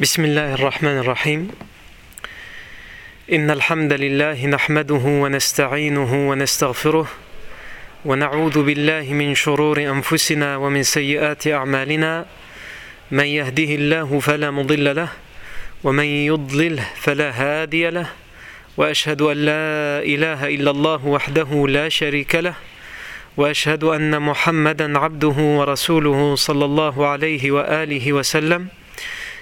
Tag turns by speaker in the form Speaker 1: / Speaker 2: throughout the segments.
Speaker 1: بسم الله الرحمن الرحيم. إن الحمد لله نحمده ونستعينه ونستغفره ونعوذ بالله من شرور أنفسنا ومن سيئات أعمالنا. من يهده الله فلا مضل له ومن يضلل فلا هادي له. وأشهد أن لا إله إلا الله وحده لا شريك له. وأشهد أن محمدا عبده ورسوله صلى الله عليه وآله وسلم.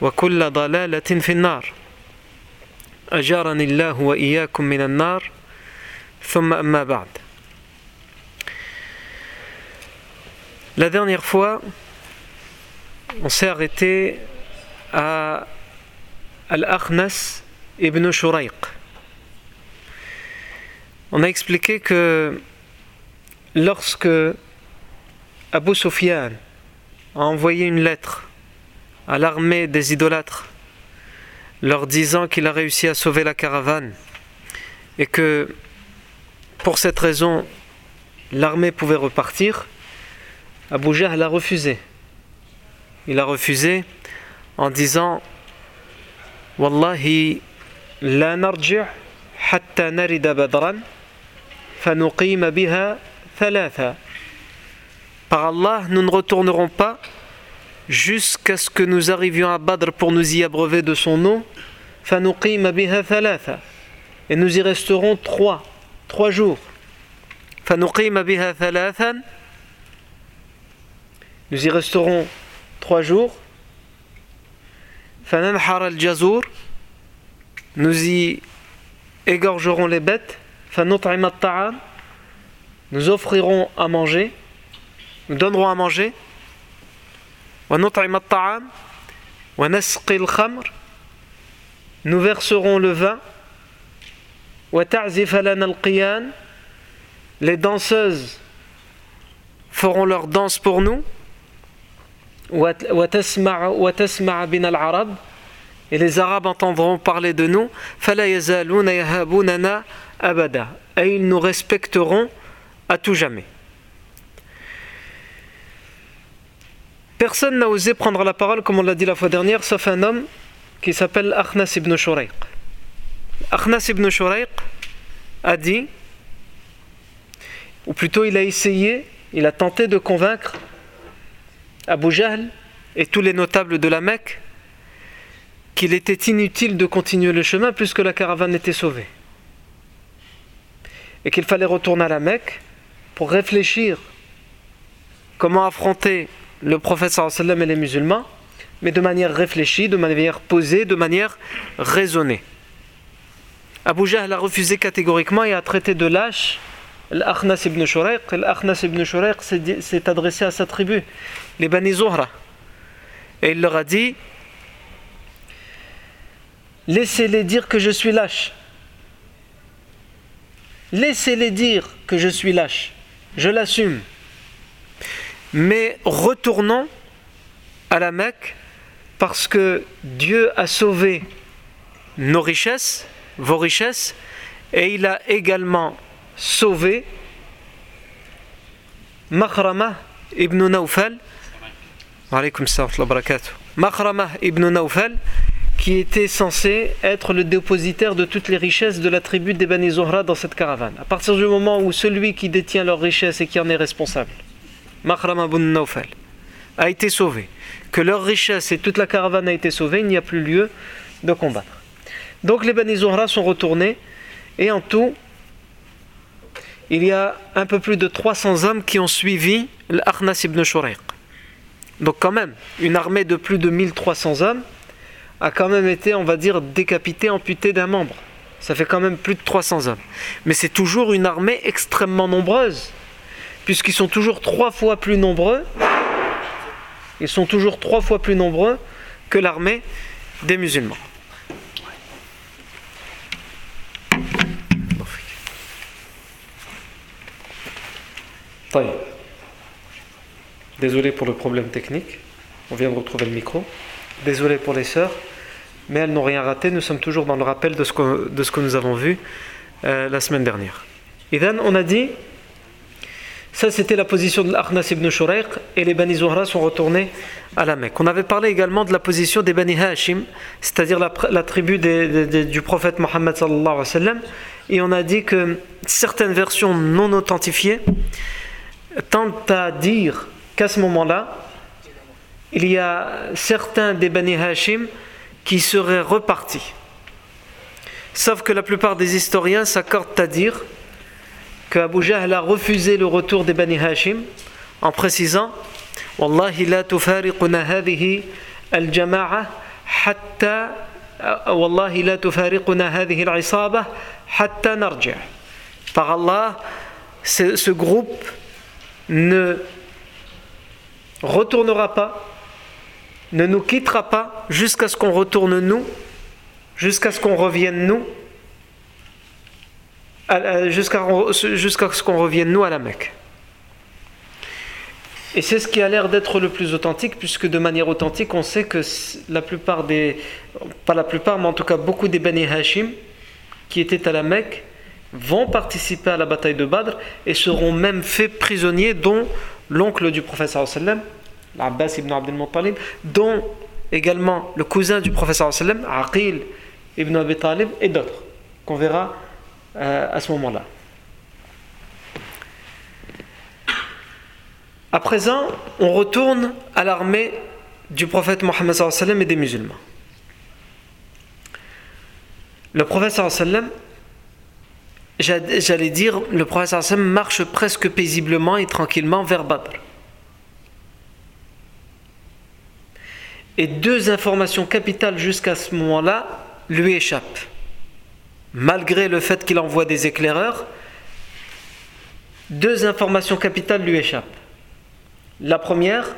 Speaker 1: وكل ضلالة في النار أجارني الله وإياكم من النار ثم أما بعد La dernière fois, on s'est arrêté à Al-Akhnas ibn Shuraiq. On a expliqué que lorsque Abu Sufyan a envoyé une lettre à l'armée des idolâtres, leur disant qu'il a réussi à sauver la caravane et que pour cette raison l'armée pouvait repartir, Abu Jahl a refusé. Il a refusé en disant Wallahi la narji' hatta narida badran fanuqima biha thalatha. Par Allah, nous ne retournerons pas jusqu'à ce que nous arrivions à Badr pour nous y abreuver de son thalatha. Et nous y resterons trois, trois jours. nous y resterons trois jours. Nous y égorgerons les bêtes. Nous offrirons à manger. Nous donnerons à manger. At-ta'am. Wanasqi al-khamr. Nous verserons le vin. Wata'zif alana al-qiyan. Les danseuses feront leur danse pour nous. Et les Arabes entendront parler de nous. Et ils nous respecteront à tout jamais. Personne n'a osé prendre la parole, comme on l'a dit la fois dernière, sauf un homme qui s'appelle Akhnas ibn Shuraiq. Akhnas ibn Shuraiq a dit, ou plutôt il a essayé, il a tenté de convaincre Abu Jahl et tous les notables de la Mecque qu'il était inutile de continuer le chemin puisque la caravane était sauvée. Et qu'il fallait retourner à la Mecque pour réfléchir comment affronter le prophète sallam et les musulmans, mais de manière réfléchie, de manière posée, de manière raisonnée. Abu Jahl a refusé catégoriquement et a traité de lâche L'Akhnas ibn Shuraiq. L'Akhnas ibn Shuraiq s'est adressé à sa tribu, les Bani Zuhra. Et il leur a dit Laissez-les dire que je suis lâche. Laissez-les dire que je suis lâche. Je l'assume. Mais retournons à la Mecque parce que Dieu a sauvé nos richesses, vos richesses, et il a également sauvé Makhrama ibn Nawfal. Makhrama ibn Nawfal qui était censé être le dépositaire de toutes les richesses de la tribu des Bani Zohra dans cette caravane. À partir du moment où celui qui détient leurs richesses et qui en est responsable, Makhrama ibn Nawfal, a été sauvé, que leur richesse et toute la caravane a été sauvée, il n'y a plus lieu de combattre. Donc les Bani Zuhra sont retournés et en tout, il y a un peu plus de 300 hommes qui ont suivi l'Akhnas ibn Shuraiq. Donc quand même, une armée de plus de 1300 hommes a quand même été, on va dire, décapitée, amputée d'un membre. Ça fait quand même plus de 300 hommes. Mais c'est toujours une armée extrêmement nombreuse, puisqu'ils sont toujours trois fois plus nombreux. Ils sont toujours trois fois plus nombreux que l'armée des musulmans. Désolé pour le problème technique. On vient de retrouver le micro. Désolé pour les sœurs. Mais elles n'ont rien raté. Nous sommes toujours dans le rappel de ce que, nous avons vu euh, la semaine dernière. Et then, on a dit, ça c'était la position de l'Akhnas ibn Shuraiq et les Bani Zuhra sont retournés à la Mecque. On avait parlé également de la position des Bani Hashim, c'est-à-dire la, tribu du prophète Mohammed. Et on a dit que certaines versions non authentifiées tente à dire qu'à ce moment-là, il y a certains des Bani Hashim qui seraient repartis. Sauf que la plupart des historiens s'accordent à dire que Abu Jahl a refusé le retour des Bani Hashim en précisant Wallahi la tufariquna hadhihi al-jama'a hatta Wallahi la tufariquna hadhihi al-isaba hatta narji'. Par Allah, ce groupe ne retournera pas, ne nous quittera pas jusqu'à ce qu'on retourne nous, jusqu'à ce qu'on revienne nous, jusqu'à ce qu'on revienne nous à la Mecque. Et c'est ce qui a l'air d'être le plus authentique, puisque de manière authentique, on sait que la plupart des, pas la plupart, mais en tout cas beaucoup des Bani Hashim qui étaient à la Mecque, vont participer à la bataille de Badr et seront même faits prisonniers, dont l'oncle du professeur sallam, l'Abbas ibn Abdel Muttalib, dont également le cousin du professeur sallam, Aqil ibn Abi Talib et d'autres, qu'on verra euh, à ce moment-là. À présent, on retourne à l'armée du prophète Mohammed et des musulmans. Le prophète j'allais dire, le prophète marche presque paisiblement et tranquillement vers Badr. Et deux informations capitales jusqu'à ce moment-là lui échappent. Malgré le fait qu'il envoie des éclaireurs, deux informations capitales lui échappent. La première,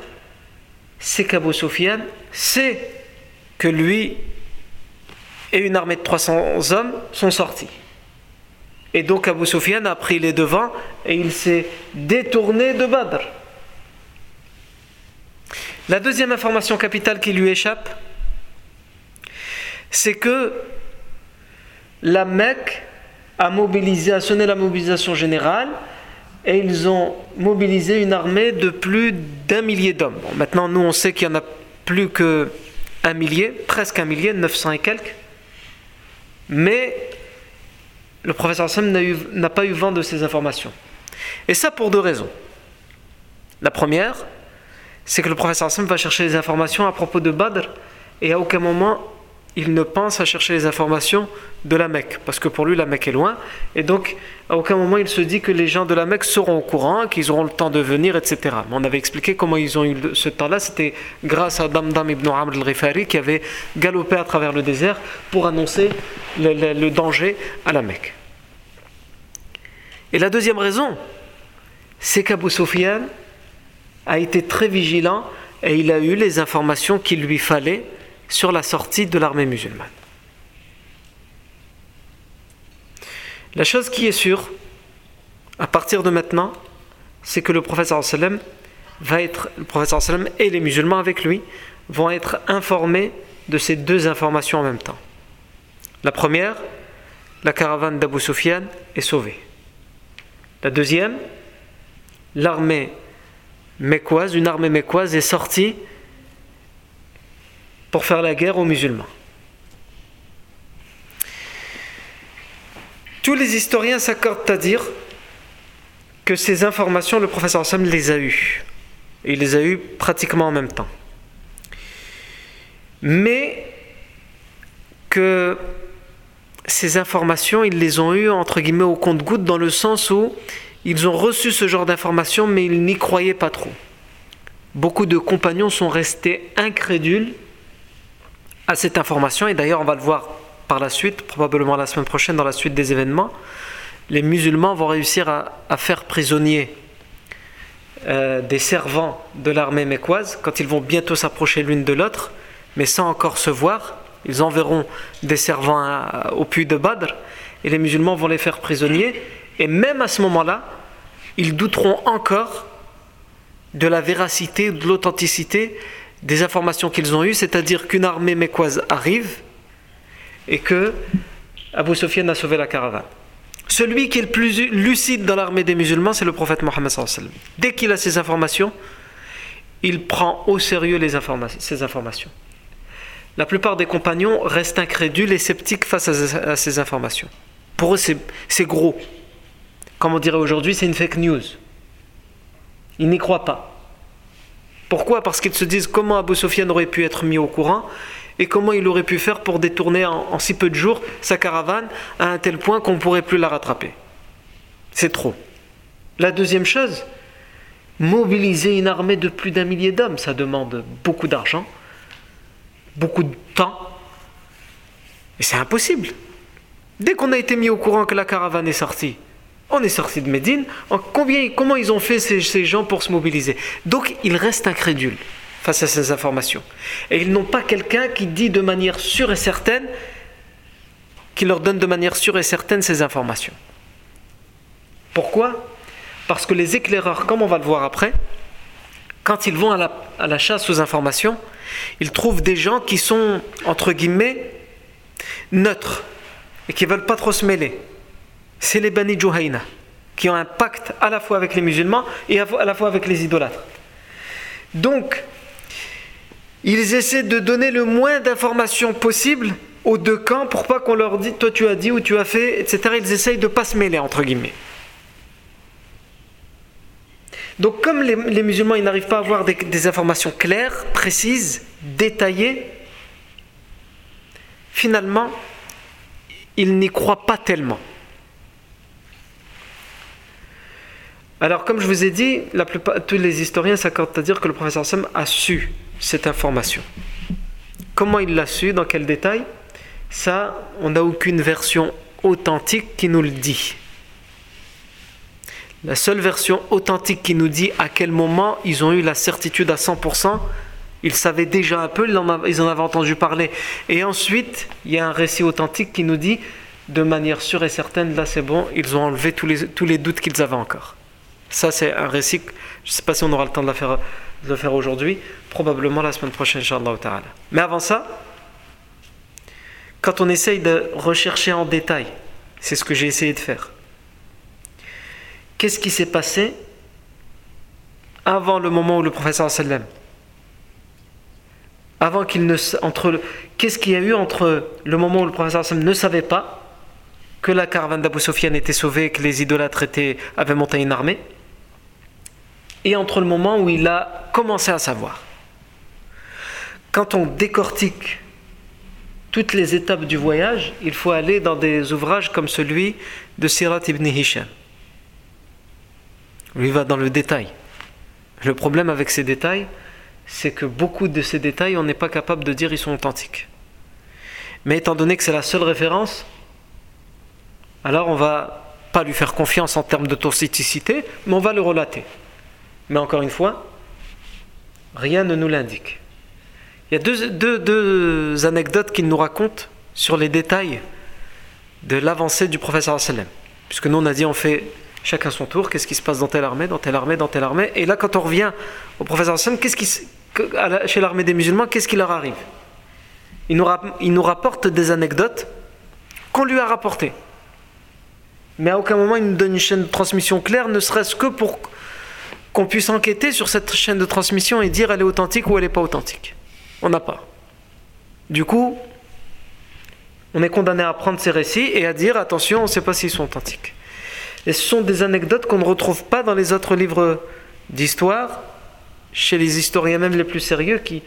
Speaker 1: c'est qu'Abu Sufyan sait que lui et une armée de 300 hommes sont sortis. Et donc Abu Sufyan a pris les devants et il s'est détourné de Badr. La deuxième information capitale qui lui échappe, c'est que la Mecque a mobilisé, sonné la mobilisation générale et ils ont mobilisé une armée de plus d'un millier d'hommes. maintenant, nous, on sait qu'il y en a plus que un millier, presque un millier, 900 et quelques. Mais le professeur Sam n'a pas eu vent de ces informations. Et ça pour deux raisons. La première, c'est que le professeur Sam va chercher les informations à propos de Badr et à aucun moment il ne pense à chercher les informations de la Mecque, parce que pour lui la Mecque est loin, et donc à aucun moment il se dit que les gens de la Mecque seront au courant, qu'ils auront le temps de venir, etc. On avait expliqué comment ils ont eu ce temps-là, c'était grâce à Damdam ibn Amr al-Rifari qui avait galopé à travers le désert pour annoncer le, le danger à la Mecque. Et la deuxième raison, c'est qu'Abu Sufyan a été très vigilant et il a eu les informations qu'il lui fallait sur la sortie de l'armée musulmane. La chose qui est sûre, à partir de maintenant, c'est que le professeur sallam va être, le professeur et les musulmans avec lui vont être informés de ces deux informations en même temps. La première, la caravane d'Abu Sufyan est sauvée. La deuxième, l'armée mécoise, une armée mécoise est sortie pour faire la guerre aux musulmans. Tous les historiens s'accordent à dire que ces informations, le professeur Sam les a eues. Il les a eues pratiquement en même temps. Mais que ces informations, ils les ont eues entre guillemets au compte-goutte dans le sens où ils ont reçu ce genre d'informations mais ils n'y croyaient pas trop. Beaucoup de compagnons sont restés incrédules à cette information et d'ailleurs on va le voir par la suite, probablement la semaine prochaine dans la suite des événements, les musulmans vont réussir à, faire prisonnier euh, des servants de l'armée mécoise quand ils vont bientôt s'approcher l'une de l'autre, mais sans encore se voir. Ils enverront des servants au puits de Badr et les musulmans vont les faire prisonniers. Et même à ce moment-là, ils douteront encore de la véracité, de l'authenticité des informations qu'ils ont eues, c'est-à-dire qu'une armée mécoise arrive et que Abu Sufyan a sauvé la caravane. Celui qui est le plus lucide dans l'armée des musulmans, c'est le prophète Mohammed. Dès qu'il a ces informations, il prend au sérieux ces informations. La plupart des compagnons restent incrédules et sceptiques face à ces informations. Pour eux, c'est gros. Comme on dirait aujourd'hui, c'est une fake news. Ils n'y croient pas. Pourquoi? Parce qu'ils se disent comment Abu Sufyan aurait pu être mis au courant et comment il aurait pu faire pour détourner en, si peu de jours sa caravane à un tel point qu'on ne pourrait plus la rattraper. C'est trop. La deuxième chose, mobiliser une armée de plus d'un millier d'hommes, ça demande beaucoup d'argent, beaucoup de temps, et c'est impossible. Dès qu'on a été mis au courant que la caravane est sortie, on est sorti de Médine, combien, comment ils ont fait ces, gens pour se mobiliser? Donc ils restent incrédules face à ces informations. Et ils n'ont pas quelqu'un qui dit de manière sûre et certaine, qui leur donne de manière sûre et certaine ces informations. Pourquoi? Parce que les éclaireurs, comme on va le voir après, quand ils vont à la, à la chasse aux informations, ils trouvent des gens qui sont, entre guillemets, neutres et qui ne veulent pas trop se mêler. C'est les Bani Juhayna, qui ont un pacte à la fois avec les musulmans et à la fois avec les idolâtres. Donc, ils essaient de donner le moins d'informations possible aux deux camps pour pas qu'on leur dise toi tu as dit ou tu as fait, etc. Ils essayent de pas se mêler, entre guillemets. Donc comme les, musulmans ils n'arrivent pas à avoir des, informations claires, précises, détaillées, finalement, ils n'y croient pas tellement. Alors comme je vous ai dit, tous les historiens s'accordent à dire que le professeur Sam a su cette information. Comment il l'a su, dans quel détail? Ça, on n'a aucune version authentique qui nous le dit. La seule version authentique qui nous dit à quel moment ils ont eu la certitude à 100%, ils savaient déjà un peu, ils en avaient entendu parler. Et ensuite, il y a un récit authentique qui nous dit de manière sûre et certaine, là c'est bon, ils ont enlevé tous les doutes qu'ils avaient encore. Ça, c'est un récit, je ne sais pas si on aura le temps de, le faire aujourd'hui, probablement la semaine prochaine, Inch'Allah ta'ala. Mais avant ça, quand on essaye de rechercher en détail, c'est ce que j'ai essayé de faire. Qu'est-ce qui s'est passé avant le moment où le professeur sallam avant qu'il ne entre qu'est-ce qu'il y a eu entre le moment où le professeur ne savait pas que la caravane d'Abu Sufyan était sauvée, que les idolâtres avaient monté une armée? Et entre le moment où il a commencé à savoir. Quand on décortique toutes les étapes du voyage, il faut aller dans des ouvrages comme celui de Sirat ibn Hisham. Lui va dans le détail. Le problème avec ces détails, c'est que beaucoup de ces détails, on n'est pas capable de dire ils sont authentiques. Mais étant donné que c'est la seule référence, alors on va pas lui faire confiance en termes d'authenticité, mais on va le relater. Mais encore une fois, rien ne nous l'indique. Il y a deux, anecdotes qu'il nous racontent sur les détails de l'avancée du professeur sallam. Puisque nous, on a dit, on fait chacun son tour, qu'est-ce qui se passe dans telle armée, dans telle armée, dans telle armée. Et là, quand on revient au professeur sallam, qu'est-ce qui, chez l'armée des musulmans, qu'est-ce qui leur arrive? Il nous, il nous rapporte des anecdotes qu'on lui a rapportées. Mais à aucun moment, il nous donne une chaîne de transmission claire, ne serait-ce que pour qu'on puisse enquêter sur cette chaîne de transmission et dire elle est authentique ou elle n'est pas authentique. On n'a pas. Du coup, on est condamné à prendre ces récits et à dire attention, on ne sait pas s'ils sont authentiques. Et ce sont des anecdotes qu'on ne retrouve pas dans les autres livres d'histoire, chez les historiens même les plus sérieux qui,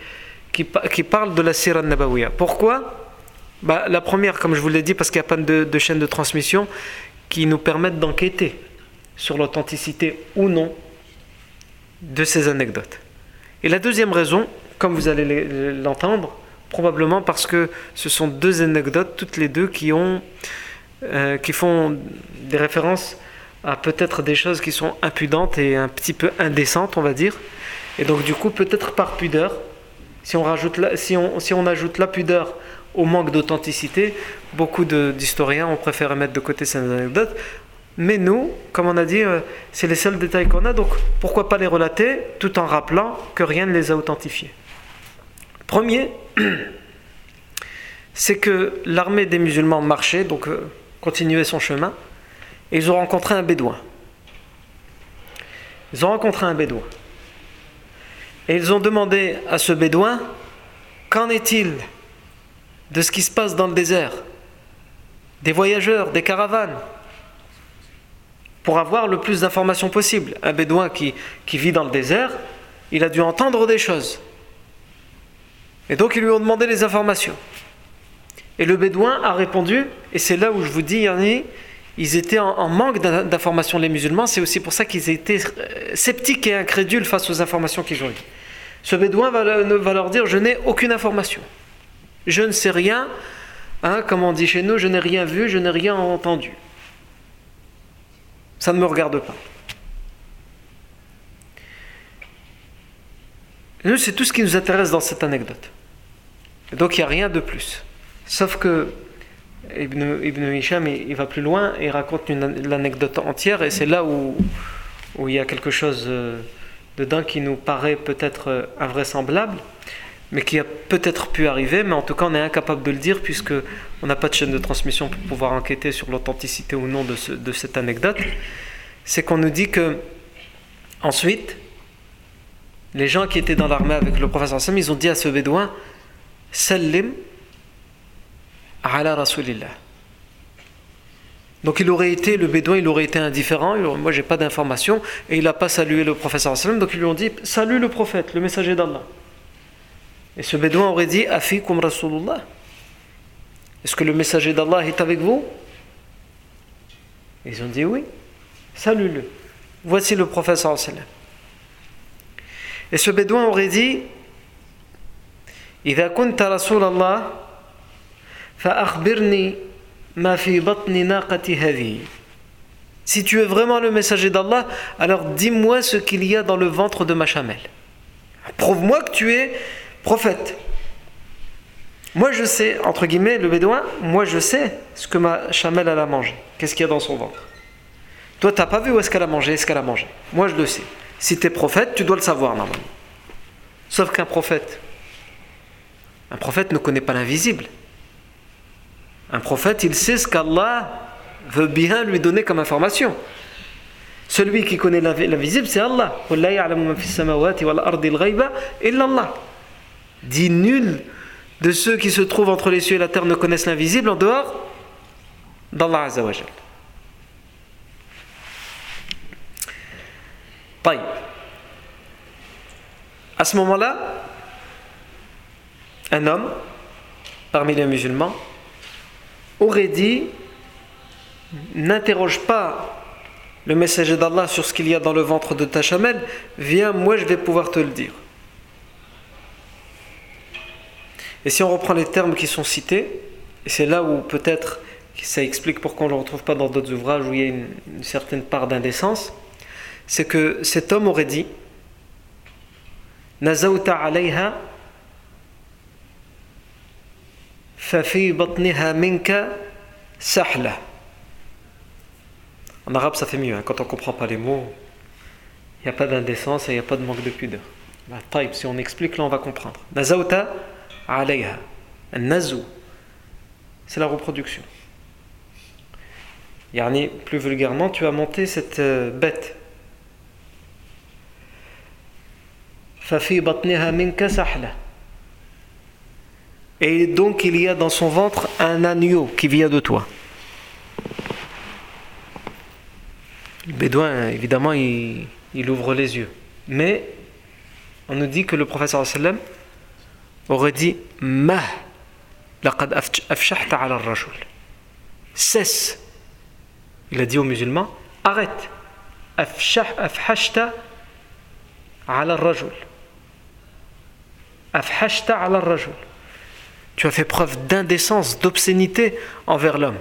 Speaker 1: qui, parlent de la Sirah Nabawiya. Pourquoi? Bah, La première, comme je vous l'ai dit, parce qu'il n'y a pas de, de chaîne de transmission qui nous permettent d'enquêter sur l'authenticité ou non de ces anecdotes. Et la deuxième raison, comme vous allez l'entendre, probablement parce que ce sont deux anecdotes, toutes les deux, qui, ont, euh, qui font des références à peut-être des choses qui sont impudentes et un petit peu indécentes, on va dire. Et donc du coup, peut-être par pudeur, si on, rajoute si, on, si on ajoute la pudeur au manque d'authenticité, beaucoup d'historiens ont préféré mettre de côté ces anecdotes. Mais nous, comme on a dit, euh, c'est les seuls détails qu'on a, donc pourquoi pas les relater tout en rappelant que rien ne les a authentifiés. Premier, c'est que l'armée des musulmans marchait, donc euh, continuait son chemin, et ils ont rencontré un bédouin. Ils ont rencontré un bédouin. Et ils ont demandé à ce bédouin, qu'en est-il de ce qui se passe dans le désert? Des voyageurs, des caravanes? Pour avoir le plus d'informations possible. Un bédouin qui, vit dans le désert, il a dû entendre des choses. Et donc ils lui ont demandé les informations. Et le bédouin a répondu, et c'est là où je vous dis, Yanni, ils étaient en, manque d'informations, les musulmans, c'est aussi pour ça qu'ils étaient euh, sceptiques et incrédules face aux informations qu'ils ont eues. Ce bédouin va, va leur dire, je n'ai aucune information. Je ne sais rien, hein, comme on dit chez nous, je n'ai rien vu, je n'ai rien entendu. Ça ne me regarde pas. Nous, c'est tout ce qui nous intéresse dans cette anecdote. donc, il n'y a rien de plus. Sauf que Ibn, Ibn Hisham, il, va plus loin et raconte l'anecdote entière, et c'est là où, où il y a quelque chose euh, dedans qui nous paraît peut-être euh, invraisemblable, mais qui a peut-être pu arriver, mais en tout cas, on est incapable de le dire puisque on n'a pas de chaîne de transmission pour pouvoir enquêter sur l'authenticité ou non de, cette anecdote, c'est qu'on nous dit que ensuite, les gens qui étaient dans l'armée avec le professeur Sam, ils ont dit à ce bédouin Salim ala Rasulillah. Donc il aurait été, le bédouin, il aurait été indifférent, il aurait, moi j'ai pas d'informations, et il n'a pas salué le professeur Sallam, donc ils lui ont dit Salue le prophète, le messager d'Allah. Et ce bédouin aurait dit Afikum Rasulullah. Est-ce que le messager d'Allah est avec vous Ils ont dit oui. Salue-le. Voici le prophète sallam. Et ce bédouin aurait dit إذا كنت رسول الله فأخبرني ما في بطن ناقة هذه Si tu es vraiment le messager d'Allah, alors dis-moi ce qu'il y a dans le ventre de ma chamelle. Prouve-moi que tu es prophète. Moi je sais, entre guillemets, le bédouin, moi je sais ce que ma chamelle a mangé. Qu'est-ce qu'il y a dans son ventre? Toi, tu n'as pas vu où est-ce qu'elle a mangé, ce qu'elle a mangé? Moi je le sais. Si tu es prophète, tu dois le savoir normalement. Sauf qu'un prophète, un prophète ne connaît pas l'invisible. Un prophète, il sait ce qu'Allah veut bien lui donner comme information. Celui qui connaît l'invisible, c'est Allah. Dit nul de ceux qui se trouvent entre les cieux et la terre ne connaissent l'invisible en dehors d'Allah Azzawajal. À ce moment-là, un homme parmi les musulmans aurait dit N'interroge pas le messager d'Allah sur ce qu'il y a dans le ventre de ta chamelle, viens, moi je vais pouvoir te le dire. Et si on reprend les termes qui sont cités, et c'est là où peut-être ça explique pourquoi on ne le retrouve pas dans d'autres ouvrages où il y a une, certaine part d'indécence, c'est que cet homme aurait dit Nazauta alayha fafi batniha minka sahla. En arabe, ça fait mieux. Hein. Quand on ne comprend pas les mots, il n'y a pas d'indécence et il n'y a pas de manque de pudeur. Bah, si on explique, là, on va comprendre. Nazauta alayha. Nazou, c'est la reproduction. Yani, plus vulgairement, tu as monté cette euh, bête. Et donc il y a dans son ventre un agneau qui vient de toi. Le bédouin, évidemment, il, il ouvre les yeux. Mais on nous dit que le professeur sallam aurait dit Mah, laqad afshahta ala rajul. Cesse. Il a dit aux musulmans Arrête. Afhashta ala rajul. Afhashta ala rajul. Tu as fait preuve d'indécence, d'obscénité envers l'homme.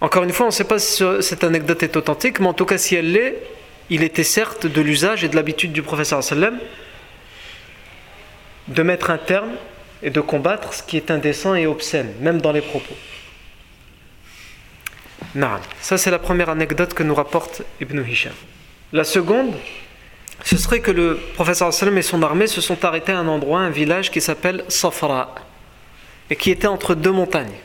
Speaker 1: Encore une fois, on ne sait pas si cette anecdote est authentique, mais en tout cas, si elle l'est, il était certes de l'usage et de l'habitude du professeur sallam de mettre un terme et de combattre ce qui est indécent et obscène, même dans les propos. Ça c'est la première anecdote que nous rapporte Ibn Hisham. La seconde, ce serait que le professeur et son armée se sont arrêtés à un endroit, un village qui s'appelle Safra, et qui était entre deux montagnes.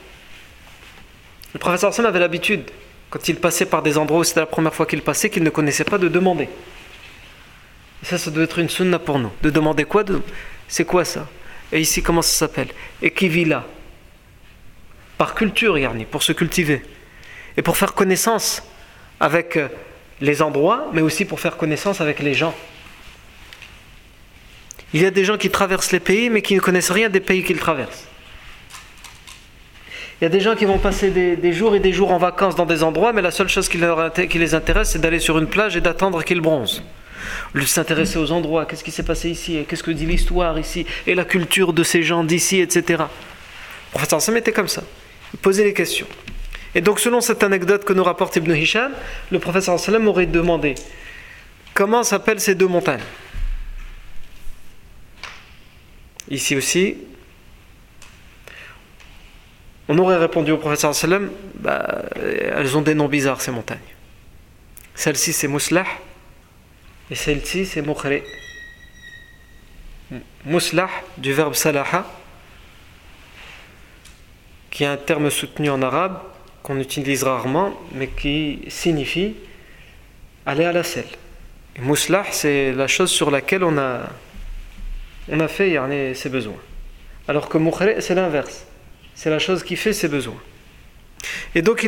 Speaker 1: Le professeur sallam avait l'habitude, quand il passait par des endroits où c'était la première fois qu'il passait, qu'il ne connaissait pas, de demander. Et ça, ça doit être une sunna pour nous. De demander quoi c'est quoi ça Et ici, comment ça s'appelle Et qui vit là Par culture, Yarni, pour se cultiver. Et pour faire connaissance avec euh, les endroits, mais aussi pour faire connaissance avec les gens. Il y a des gens qui traversent les pays, mais qui ne connaissent rien des pays qu'ils traversent. Il y a des gens qui vont passer des, jours et des jours en vacances dans des endroits, mais la seule chose qui, les intéresse, c'est d'aller sur une plage et d'attendre qu'ils bronzent s'intéresser aux endroits, qu'est-ce qui s'est passé ici, qu'est-ce que dit l'histoire ici, et la culture de ces gens d'ici, etc. Le prophète Sam était comme ça. Il posait les questions. Et donc, selon cette anecdote que nous rapporte Ibn Hisham, le prophète sallam aurait demandé comment s'appellent ces deux montagnes? Ici aussi, on aurait répondu au prophète sallam bah, elles ont des noms bizarres ces montagnes. Celle-ci c'est Mouslah, et celle-ci, c'est mukhri. Muslah, du verbe salaha, qui est un terme soutenu en arabe, qu'on utilise rarement, mais qui signifie aller à la selle. Et muslah, c'est la chose sur laquelle on a, on a fait ses besoins. Alors que mukhri, c'est l'inverse. C'est la chose qui fait ses besoins. Et donc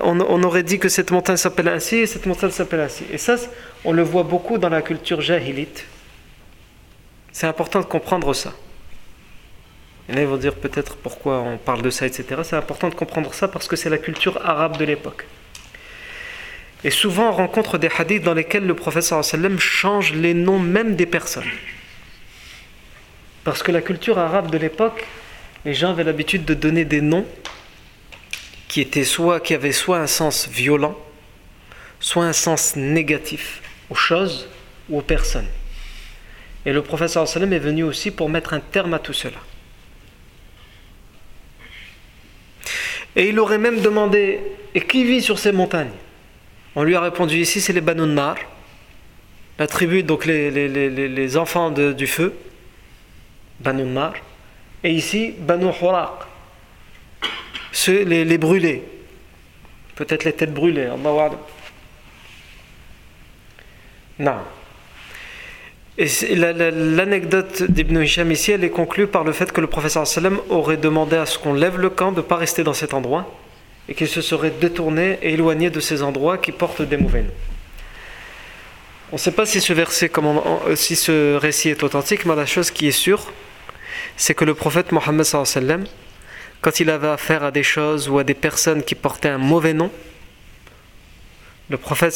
Speaker 1: on, aurait dit que cette montagne s'appelle ainsi et cette montagne s'appelle ainsi. Et ça, on le voit beaucoup dans la culture jahilite. C'est important de comprendre ça. Et là, ils vont dire peut-être pourquoi on parle de ça, etc. C'est important de comprendre ça parce que c'est la culture arabe de l'époque. Et souvent, on rencontre des hadiths dans lesquels le professeur sallam change les noms même des personnes. Parce que la culture arabe de l'époque, les gens avaient l'habitude de donner des noms qui, soit, qui avait soit un sens violent, soit un sens négatif aux choses ou aux personnes. Et le professeur sallam est venu aussi pour mettre un terme à tout cela. Et il aurait même demandé Et qui vit sur ces montagnes? On lui a répondu Ici, c'est les Banu Nar, la tribu, donc les, les, enfants du feu, Banu Nar. Et ici, Banu Huraq, les, les brûler. Peut-être les têtes brûlées, Non. Et l'anecdote d'Ibn Hisham ici, elle est conclue par le fait que le professeur sallam aurait demandé à ce qu'on lève le camp de ne pas rester dans cet endroit et qu'il se serait détourné et éloigné de ces endroits qui portent des mauvais noms. On ne sait pas si ce verset, si ce récit est authentique, mais la chose qui est sûre, c'est que le prophète Mohammed sallam quand il avait affaire à des choses ou à des personnes qui portaient un mauvais nom, le prophète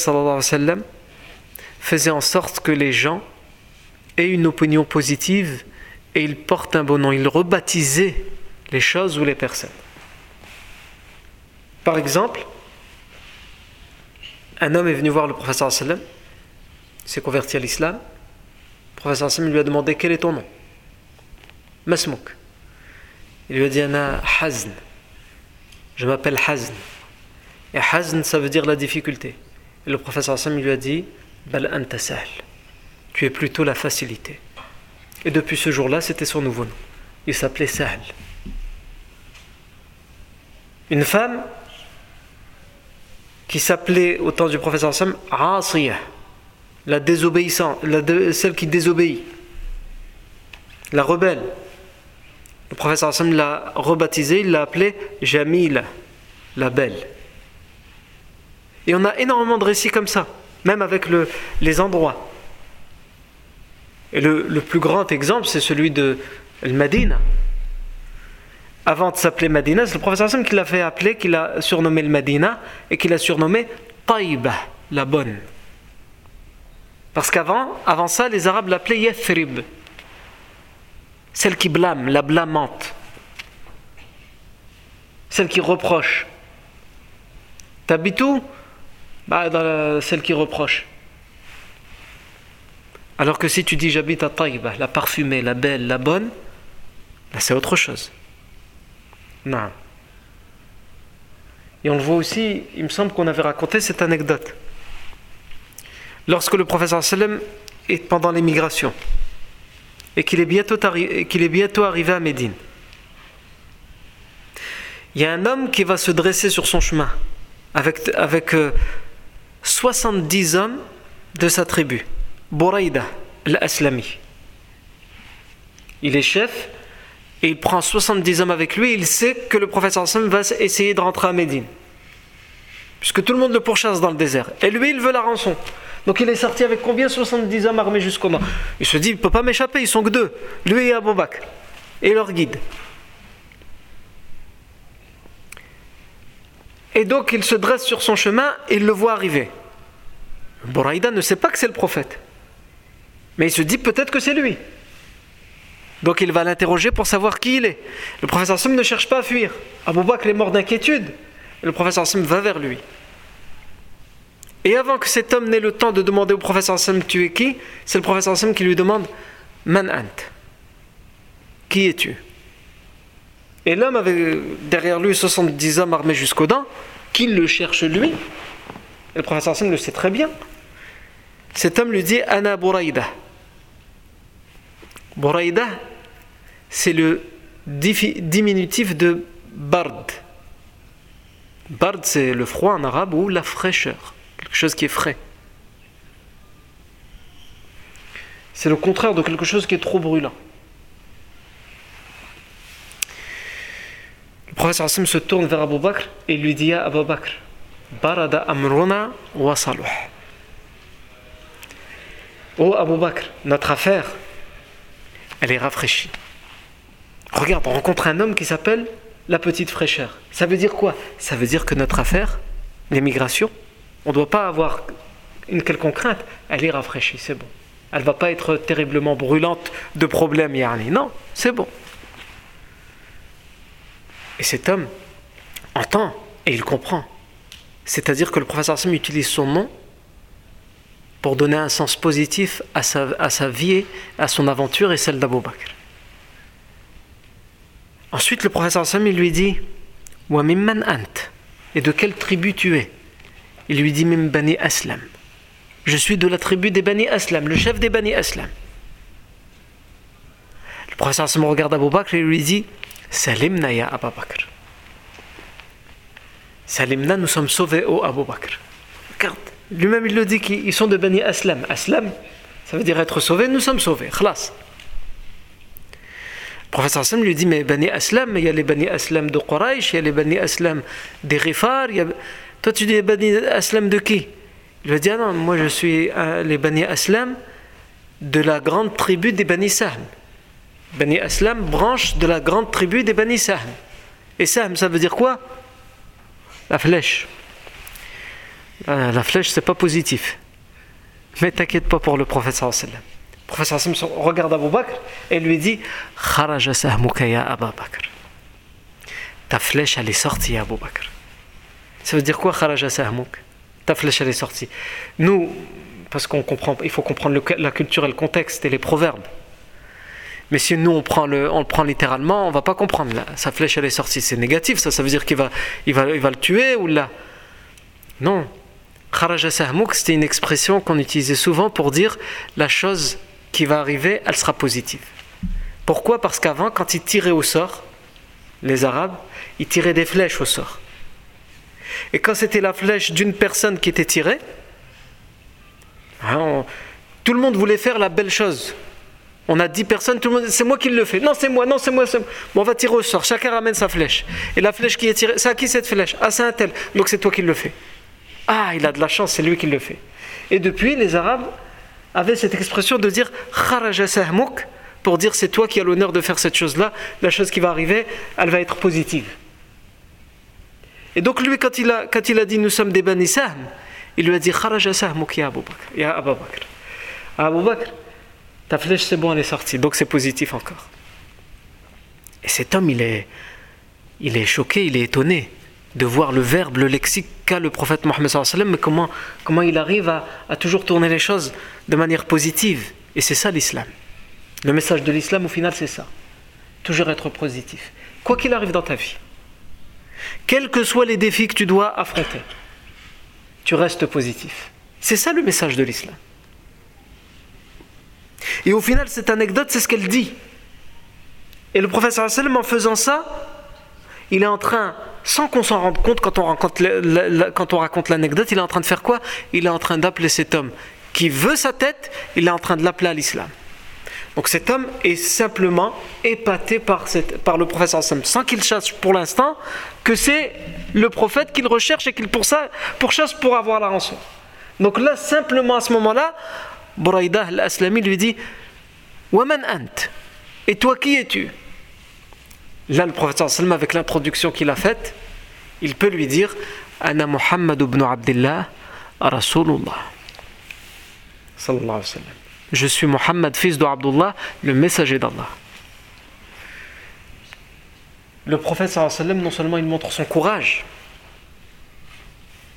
Speaker 1: faisait en sorte que les gens aient une opinion positive et ils portent un bon nom. Il rebaptisait les choses ou les personnes. Par exemple, un homme est venu voir le professeur sallam, s'est converti à l'islam. Le professeur sallam lui a demandé quel est ton nom Masmouk. Il lui a dit Ana Hazn. Je m'appelle Hazn. Et Hazn, ça veut dire la difficulté. Et le professeur Hassan lui a dit Bal anta Tu es plutôt la facilité. Et depuis ce jour-là, c'était son nouveau nom. Il s'appelait Sahl. Une femme qui s'appelait au temps du professeur Hassan Asiyah, la désobéissante, celle qui désobéit, la rebelle. Le professeur Hassan l'a rebaptisé, il l'a appelé Jamil, la belle. Et on a énormément de récits comme ça, même avec les endroits. Et le, plus grand exemple, c'est celui de, le Medina. Avant de s'appeler Medina, c'est le professeur Hassan qui l'a fait appeler, qui l'a surnommé le Medina et qui l'a surnommé Taïba, la bonne. Parce qu'avant, avant ça, les Arabes l'appelaient Yathrib, celle qui blâme, la blâmante, celle qui reproche. T'habites où? Bah, dans Celle qui reproche. Alors que si tu dis j'habite à Taïba, la parfumée, la belle, la bonne, c'est autre chose. Non. Et on le voit aussi, il me semble qu'on avait raconté cette anecdote. Lorsque le professeur sallam est pendant l'émigration et qu'il est, bientôt arrivé à Médine, il y a un homme qui va se dresser sur son chemin avec, avec 70 euh, hommes de sa tribu. Bouraïda, l'aslami. Il est chef et il prend 70 hommes avec lui. Il sait que le prophète va essayer de rentrer à Médine. Puisque tout le monde le pourchasse dans le désert. Et lui, il veut la rançon. Donc il est sorti avec combien? 70 hommes armés jusqu'au nord. Il se dit, il ne peut pas m'échapper, ils sont que deux. Lui et Abou Bakr. Et leur guide. Et donc il se dresse sur son chemin et il le voit arriver. Bouraïda ne sait pas que c'est le prophète. Mais il se dit peut-être que c'est lui. Donc il va l'interroger pour savoir qui il est. Le professeur Sim ne cherche pas à fuir. Abou Bakr est mort d'inquiétude. Le professeur Sim va vers lui. Et avant que cet homme n'ait le temps de demander au professeur Sim tu es qui, c'est le professeur Sim qui lui demande Man ant Qui es-tu? Et l'homme avait derrière lui 70 hommes armés jusqu'aux dents, qui le cherche lui. Et le professeur Sim le sait très bien. Cet homme lui dit Anna Bouraïda. Bouraïda, c'est le diminutif de Bard. Bard, c'est le froid en arabe ou la fraîcheur, quelque chose qui est frais. C'est le contraire de quelque chose qui est trop brûlant. Le professeur Hassim se tourne vers Abu Bakr et lui dit à Abu Bakr Barada amruna wa. Oh Abu Bakr, notre affaire, elle est rafraîchie. Regarde, on rencontre un homme qui s'appelle la petite fraîcheur. Ça veut dire quoi? Ça veut dire que notre affaire, l'émigration, on ne doit pas avoir une quelconque crainte. Elle est rafraîchie, c'est bon. Elle ne va pas être terriblement brûlante de problèmes, Yani. Non, c'est bon. Et cet homme entend et il comprend. C'est-à-dire que le professeur Sam utilise son nom pour donner un sens positif à sa, vie, à son aventure et celle d'Abou Bakr. Ensuite, le professeur Sam lui dit Wa mimman ant Et de quelle tribu tu es? Il lui dit Mim Bani Aslam. Je suis de la tribu des Bani Aslam, le chef des Bani Aslam. Le professeur Sam regarde Abou Bakr et lui dit Salimna ya Abu Bakr. Salimna, nous sommes sauvés, au Abu Bakr. Regarde, lui-même il le dit qu'ils sont de Bani Aslam. Aslam, ça veut dire être sauvé, nous sommes sauvés. Khlas. Le professeur Aslam lui dit Mais Bani Aslam, il y a les Bani Aslam de Quraysh, il y a les Bani Aslam des Rifar. Toi, tu dis Bani Aslam de qui? Il lui dit Ah non, moi je suis euh, les Bani Aslam de la grande tribu des Bani Sahm. Bani Aslam, branche de la grande tribu des Bani Sahm. Et Sahm, ça veut dire quoi? La flèche. Euh, la flèche, c'est pas positif. Mais t'inquiète pas pour le professeur Le professeur regarde Abu Bakr et lui dit Kharaja ya Abu Bakr. Ta flèche, elle est sortie, Abu Bakr. Ça veut dire quoi, Kharaja sahmouk Ta flèche, elle est sortie. Nous, parce qu'on comprend, il faut comprendre la culture et le contexte et les proverbes. Mais si nous on prend le, on le prend littéralement, on va pas comprendre. sa flèche elle est sortie, c'est négatif, ça, ça veut dire qu'il va, il va, il va le tuer ou là? Non, Kharaja Sahmouk, c'était une expression qu'on utilisait souvent pour dire la chose qui va arriver, elle sera positive. Pourquoi? Parce qu'avant, quand ils tiraient au sort, les Arabes, ils tiraient des flèches au sort. Et quand c'était la flèche d'une personne qui était tirée, hein, tout le monde voulait faire la belle chose. On a dix personnes, tout le monde, c'est moi qui le fais. Non, c'est moi, non, c'est moi, c'est. Bon, on va tirer au sort. Chacun ramène sa flèche. Et la flèche qui est tirée, c'est à qui cette flèche? Ah, c'est un tel. Donc c'est toi qui le fais. Ah, il a de la chance, c'est lui qui le fait. Et depuis, les Arabes avaient cette expression de dire pour dire c'est toi qui as l'honneur de faire cette chose-là, la chose qui va arriver, elle va être positive. Et donc lui, quand il a, quand il a dit nous sommes des Bani Sahm, il lui a dit Kharaja Sahmuk ya Abu Bakr. Ya Abu Bakr. Abu Bakr, ta flèche c'est bon, elle est sortie. Donc c'est positif encore. Et cet homme, il est, il est choqué, il est étonné de voir le verbe, le lexique qu'a le prophète Mohammed mais comment, comment il arrive à toujours tourner les choses de manière positive. Et c'est ça l'islam. Le message de l'islam, au final, c'est ça. Toujours être positif. Quoi qu'il arrive dans ta vie quels que soient les défis que tu dois affronter, tu restes positif. C'est ça le message de l'islam. Et au final, cette anecdote, c'est ce qu'elle dit. Et le professeur sallam, en faisant ça, il est en train, sans qu'on s'en rende compte quand on, quand on raconte l'anecdote, il est en train de faire quoi? Il est en train d'appeler cet homme qui veut sa tête, il est en train de l'appeler à l'islam. Donc cet homme est simplement épaté par, cette, par le prophète sans qu'il chasse pour l'instant que c'est le prophète qu'il recherche et qu'il pourchasse pour avoir la rançon. Donc là, simplement à ce moment-là, Buraïda al-Aslami lui dit Waman ant? Et toi, qui es-tu? Là, le prophète avec l'introduction qu'il a faite, il peut lui dire Ana Muhammad ibn Abdullah, Rasulullah. Sallallahu alayhi wa sallam. Je suis Mohammed, fils de Abdullah, le messager d'Allah. Le prophète non seulement il montre son courage,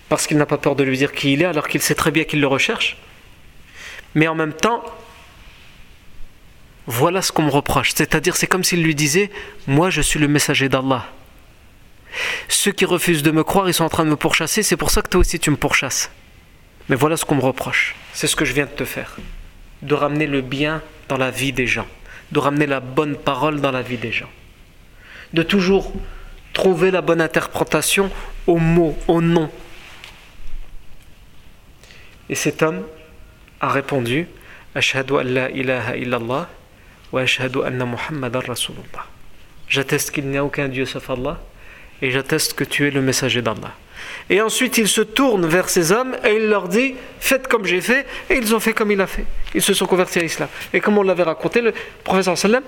Speaker 1: parce qu'il n'a pas peur de lui dire qui il est alors qu'il sait très bien qu'il le recherche, mais en même temps, voilà ce qu'on me reproche. C'est-à-dire, c'est comme s'il lui disait Moi, je suis le messager d'Allah. Ceux qui refusent de me croire, ils sont en train de me pourchasser, c'est pour ça que toi aussi tu me pourchasses. Mais voilà ce qu'on me reproche. C'est ce que je viens de te faire de ramener le bien dans la vie des gens, de ramener la bonne parole dans la vie des gens, de toujours trouver la bonne interprétation au mot, au nom. Et cet homme a répondu wa ashhadu anna Muhammadan Rasulullah. J'atteste qu'il n'y a aucun Dieu sauf Allah et j'atteste que tu es le messager d'Allah. Et ensuite, il se tourne vers ces hommes et il leur dit Faites comme j'ai fait. Et ils ont fait comme il a fait. Ils se sont convertis à l'islam. Et comme on l'avait raconté, le professeur sallam,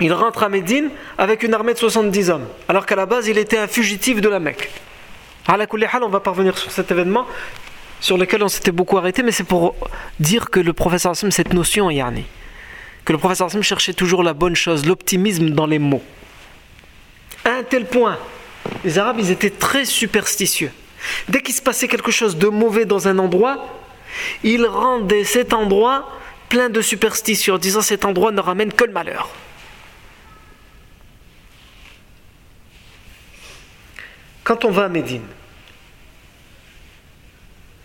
Speaker 1: il rentre à Médine avec une armée de 70 hommes, alors qu'à la base, il était un fugitif de la Mecque. À la on va parvenir sur cet événement sur lequel on s'était beaucoup arrêté, mais c'est pour dire que le professeur Hassan, cette notion, yani, que le professeur Hassan cherchait toujours la bonne chose, l'optimisme dans les mots. À un tel point les Arabes, ils étaient très superstitieux. Dès qu'il se passait quelque chose de mauvais dans un endroit, ils rendaient cet endroit plein de superstitions, en disant cet endroit ne ramène que le malheur. Quand on va à Médine,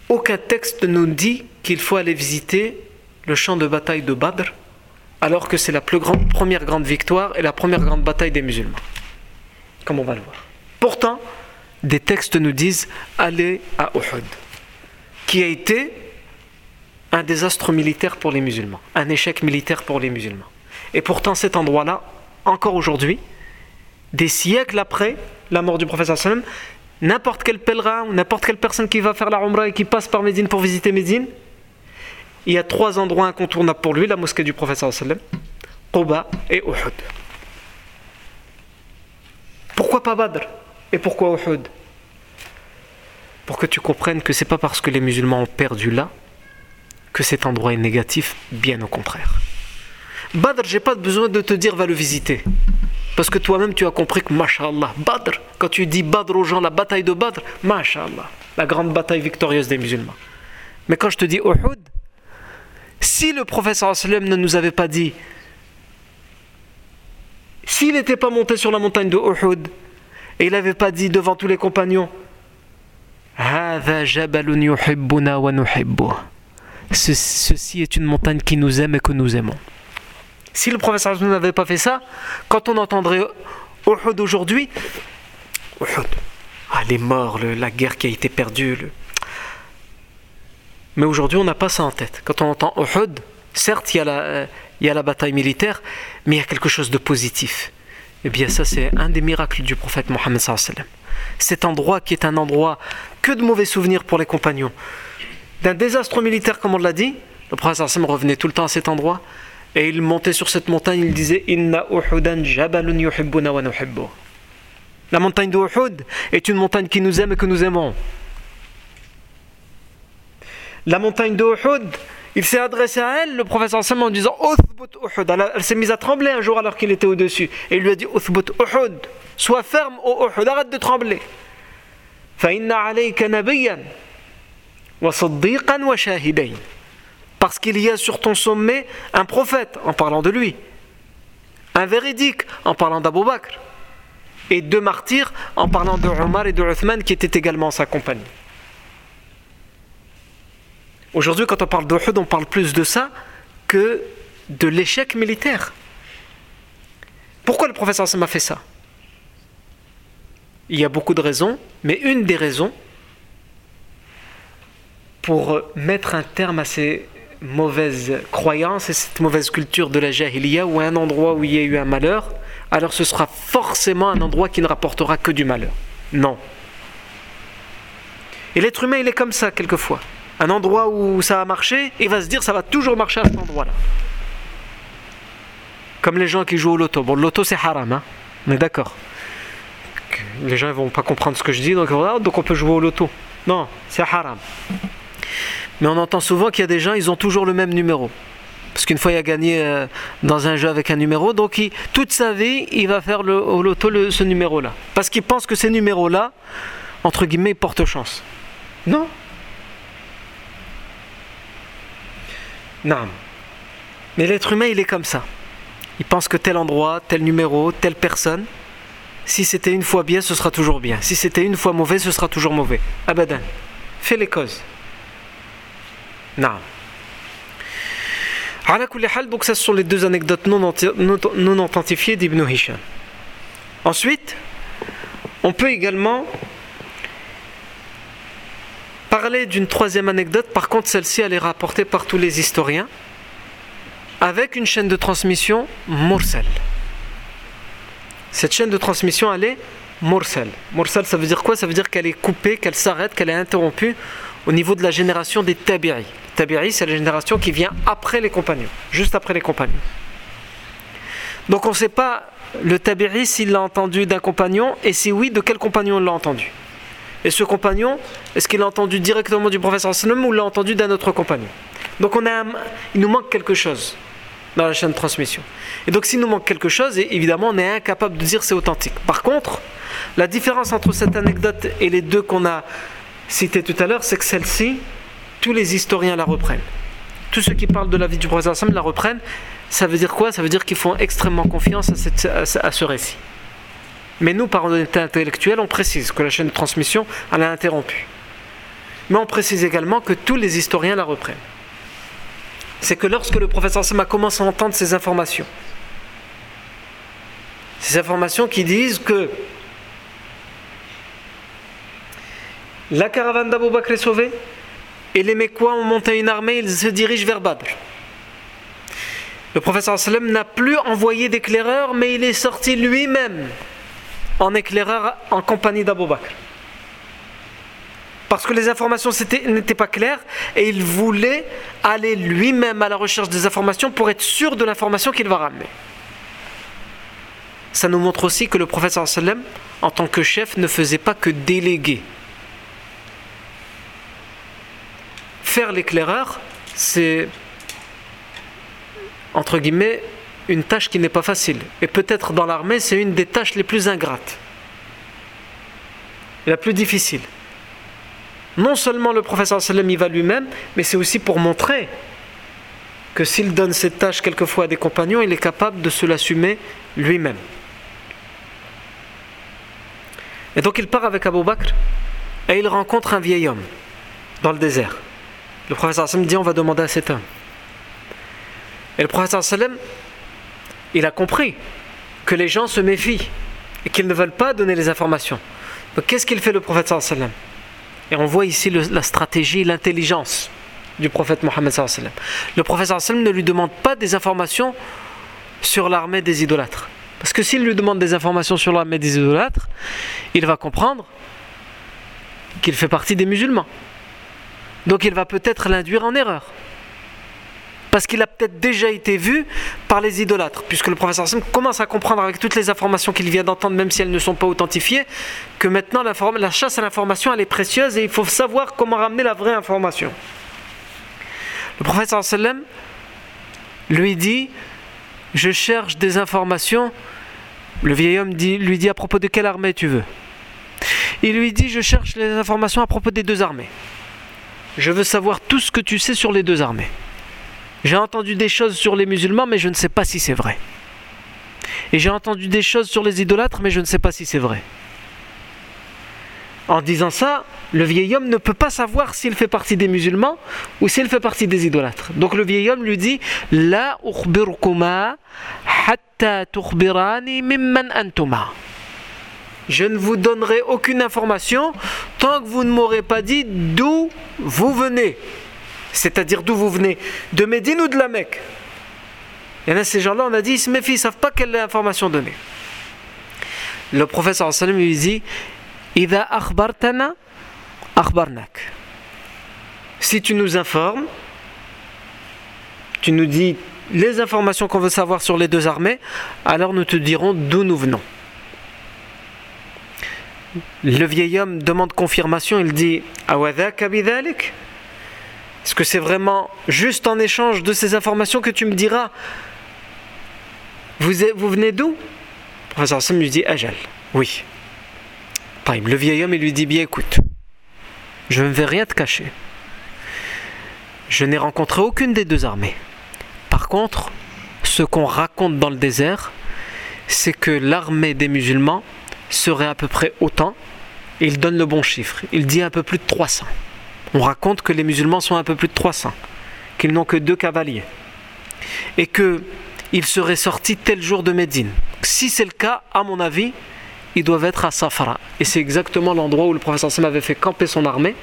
Speaker 1: aucun texte ne nous dit qu'il faut aller visiter le champ de bataille de Badr, alors que c'est la première grande victoire et la première grande bataille des musulmans. Comme on va le voir. Pourtant, des textes nous disent allez à Uhud, qui a été un désastre militaire pour les musulmans, un échec militaire pour les musulmans. Et pourtant, cet endroit-là, encore aujourd'hui, des siècles après la mort du prophète sallam, n'importe quel pèlerin ou n'importe quelle personne qui va faire la Umrah et qui passe par Médine pour visiter Médine, il y a trois endroits incontournables pour lui la mosquée du prophète sallam, Quba et Uhud. Pourquoi pas Badr? Et pourquoi Uhud? Pour que tu comprennes que c'est pas parce que les musulmans ont perdu là que cet endroit est négatif, bien au contraire. Badr, j'ai pas besoin de te dire va le visiter. Parce que toi-même tu as compris que Masha'Allah, Badr, quand tu dis Badr aux gens, la bataille de Badr, Masha'Allah, la grande bataille victorieuse des musulmans. Mais quand je te dis Uhud, si le professeur sallam ne nous avait pas dit, s'il n'était pas monté sur la montagne de Uhud, et il n'avait pas dit devant tous les compagnons Ceci est une montagne qui nous aime et que nous aimons. Si le professeur n'avait pas fait ça, quand on entendrait Uhud aujourd'hui, Uhud, ah, les morts, la guerre qui a été perdue. Mais aujourd'hui, on n'a pas ça en tête. Quand on entend Uhud, certes, il y, a la, il y a la bataille militaire, mais il y a quelque chose de positif. Eh bien, ça, c'est un des miracles du prophète Mohammed. Cet endroit qui est un endroit que de mauvais souvenirs pour les compagnons. D'un désastre militaire, comme on l'a dit, le prophète revenait tout le temps à cet endroit, Et il montait sur cette montagne, il disait Inna jabalun. La montagne de est une montagne qui nous aime et que nous aimons. La montagne de il s'est adressé à elle, le professeur Sam, en disant Uhud. Elle, s'est mise à trembler un jour alors qu'il était au-dessus. Et il lui a dit Uhud, sois ferme au Uhud, arrête de trembler. Parce qu'il y a sur ton sommet un prophète en parlant de lui, un véridique en parlant d'Abu Bakr, et deux martyrs en parlant de Omar et de Uthman qui étaient également sa compagnie. Aujourd'hui, quand on parle d'Uhud, on parle plus de ça que de l'échec militaire. Pourquoi le professeur m'a fait ça? Il y a beaucoup de raisons, mais une des raisons pour mettre un terme à ces mauvaises croyances et cette mauvaise culture de la jahiliya ou un endroit où il y a eu un malheur, alors ce sera forcément un endroit qui ne rapportera que du malheur. Non. Et l'être humain, il est comme ça quelquefois. Un endroit où ça a marché, il va se dire ça va toujours marcher à cet endroit-là. Comme les gens qui jouent au loto. Bon, le loto c'est haram, hein on est d'accord. Les gens ne vont pas comprendre ce que je dis, donc, donc on peut jouer au loto. Non, c'est haram. Mais on entend souvent qu'il y a des gens, ils ont toujours le même numéro. Parce qu'une fois il a gagné euh, dans un jeu avec un numéro, donc toute sa vie, il va faire le, au loto ce numéro-là. Parce qu'il pense que ces numéros-là, entre guillemets, portent chance. Non. Non. Mais l'être humain, il est comme ça. Il pense que tel endroit, tel numéro, telle personne, si c'était une fois bien, ce sera toujours bien. Si c'était une fois mauvais, ce sera toujours mauvais. Abadan. Fais les causes. Non. Donc, ce sont les deux anecdotes non, authentifiées d'Ibn Hisham. Ensuite, on peut également parler d'une troisième anecdote. Par contre, celle-ci, elle est rapportée par tous les historiens avec une chaîne de transmission mursal. Cette chaîne de transmission, elle est mursal. Mursal, ça veut dire quoi? Ça veut dire qu'elle est coupée, qu'elle s'arrête, qu'elle est interrompue au niveau de la génération des tabi'i. Tabi'i, c'est la génération qui vient après les compagnons, juste après les compagnons. Donc on ne sait pas le tabi'i s'il l'a entendu d'un compagnon et si oui, de quel compagnon il l'a entendu. Et ce compagnon, est-ce qu'il l'a entendu directement du professeur sallam ou l'a entendu d'un autre compagnon? Donc on a, il nous manque quelque chose dans la chaîne de transmission. Et donc s'il nous manque quelque chose, évidemment on est incapable de dire c'est authentique. Par contre, la différence entre cette anecdote et les deux qu'on a citées tout à l'heure, c'est que celle-ci, tous les historiens la reprennent. Tous ceux qui parlent de la vie du prophète la reprennent. Ça veut dire quoi? Ça veut dire qu'ils font extrêmement confiance à, ce récit. Mais nous, par honnêteté intellectuelle, on précise que la chaîne de transmission, elle a interrompu. Mais on précise également que tous les historiens la reprennent. C'est que lorsque le professeur Sama commence à entendre ces informations, ces informations qui disent que la caravane d'Abou Bakr est sauvée, et les Mécois ont monté une armée, ils se dirigent vers Badr. Le professeur n'a plus envoyé d'éclaireur, mais il est sorti lui-même en éclaireur en compagnie d'Abou. Parce que les informations n'étaient pas claires et il voulait aller lui-même à la recherche des informations pour être sûr de l'information qu'il va ramener. Ça nous montre aussi que le professeur en tant que chef, ne faisait pas que déléguer faire l'éclaireur, c'est entre guillemets une tâche qui n'est pas facile. Et peut-être dans l'armée, c'est une des tâches les plus ingrates, la plus difficile. Non seulement le professeur sallam y va lui-même, mais c'est aussi pour montrer que s'il donne cette tâche quelquefois à des compagnons, il est capable de se l'assumer lui-même. Et donc il part avec Abu Bakr et il rencontre un vieil homme dans le désert. Le professeur sallam dit on va demander à cet homme. Et le professeur sallam, il a compris que les gens se méfient et qu'ils ne veulent pas donner les informations. Qu'est-ce qu'il fait le prophète sallam? Et on voit ici la stratégie, l'intelligence du prophète Mohammed sallam. Le prophète ne lui demande pas des informations sur l'armée des idolâtres. Parce que s'il lui demande des informations sur l'armée des idolâtres, il va comprendre qu'il fait partie des musulmans. Donc il va peut-être l'induire en erreur. Parce qu'il a peut-être déjà été vu par les idolâtres, puisque le professeur Hassan commence à comprendre avec toutes les informations qu'il vient d'entendre, même si elles ne sont pas authentifiées, que maintenant la chasse à l'information, elle est précieuse et il faut savoir comment ramener la vraie information. Le professeur Hassan lui dit, je cherche des informations. Le vieil homme lui dit à propos de quelle armée tu veux? Il lui dit, je cherche les informations à propos des deux armées. Je veux savoir tout ce que tu sais sur les deux armées. J'ai entendu des choses sur les musulmans, mais je ne sais pas si c'est vrai. Et j'ai entendu des choses sur les idolâtres, mais je ne sais pas si c'est vrai. En disant ça, le vieil homme ne peut pas savoir s'il fait partie des musulmans ou s'il fait partie des idolâtres. Donc le vieil homme lui dit La hatta mimman. Je ne vous donnerai aucune information tant que vous ne m'aurez pas dit d'où vous venez. C'est-à-dire d'où vous venez De Médine ou de la Mecque? Il y en a ces gens-là, on a dit, ils se méfient, ils ne savent pas quelle information donner. Le professeur sallam lui dit Ida akhbartana akhbarnak. Si tu nous informes, tu nous dis les informations qu'on veut savoir sur les deux armées, alors nous te dirons d'où nous venons. Le vieil homme demande confirmation, il dit Awadaka bidalik est-ce que c'est vraiment juste en échange de ces informations que tu me diras Vous, vous venez d'où? Le professeur Sam lui dit Ajal, oui. Le vieil homme il lui dit Bien écoute, je ne vais rien te cacher. Je n'ai rencontré aucune des deux armées. Par contre, ce qu'on raconte dans le désert, c'est que l'armée des musulmans serait à peu près autant. Il donne le bon chiffre. Il dit un peu plus de 300 on raconte que les musulmans sont un peu plus de 300, qu'ils n'ont que deux cavaliers, et qu'ils seraient sortis tel jour de Médine. Si c'est le cas, à mon avis, ils doivent être à Safara. Et c'est exactement l'endroit où le professeur Sam avait fait camper son armée,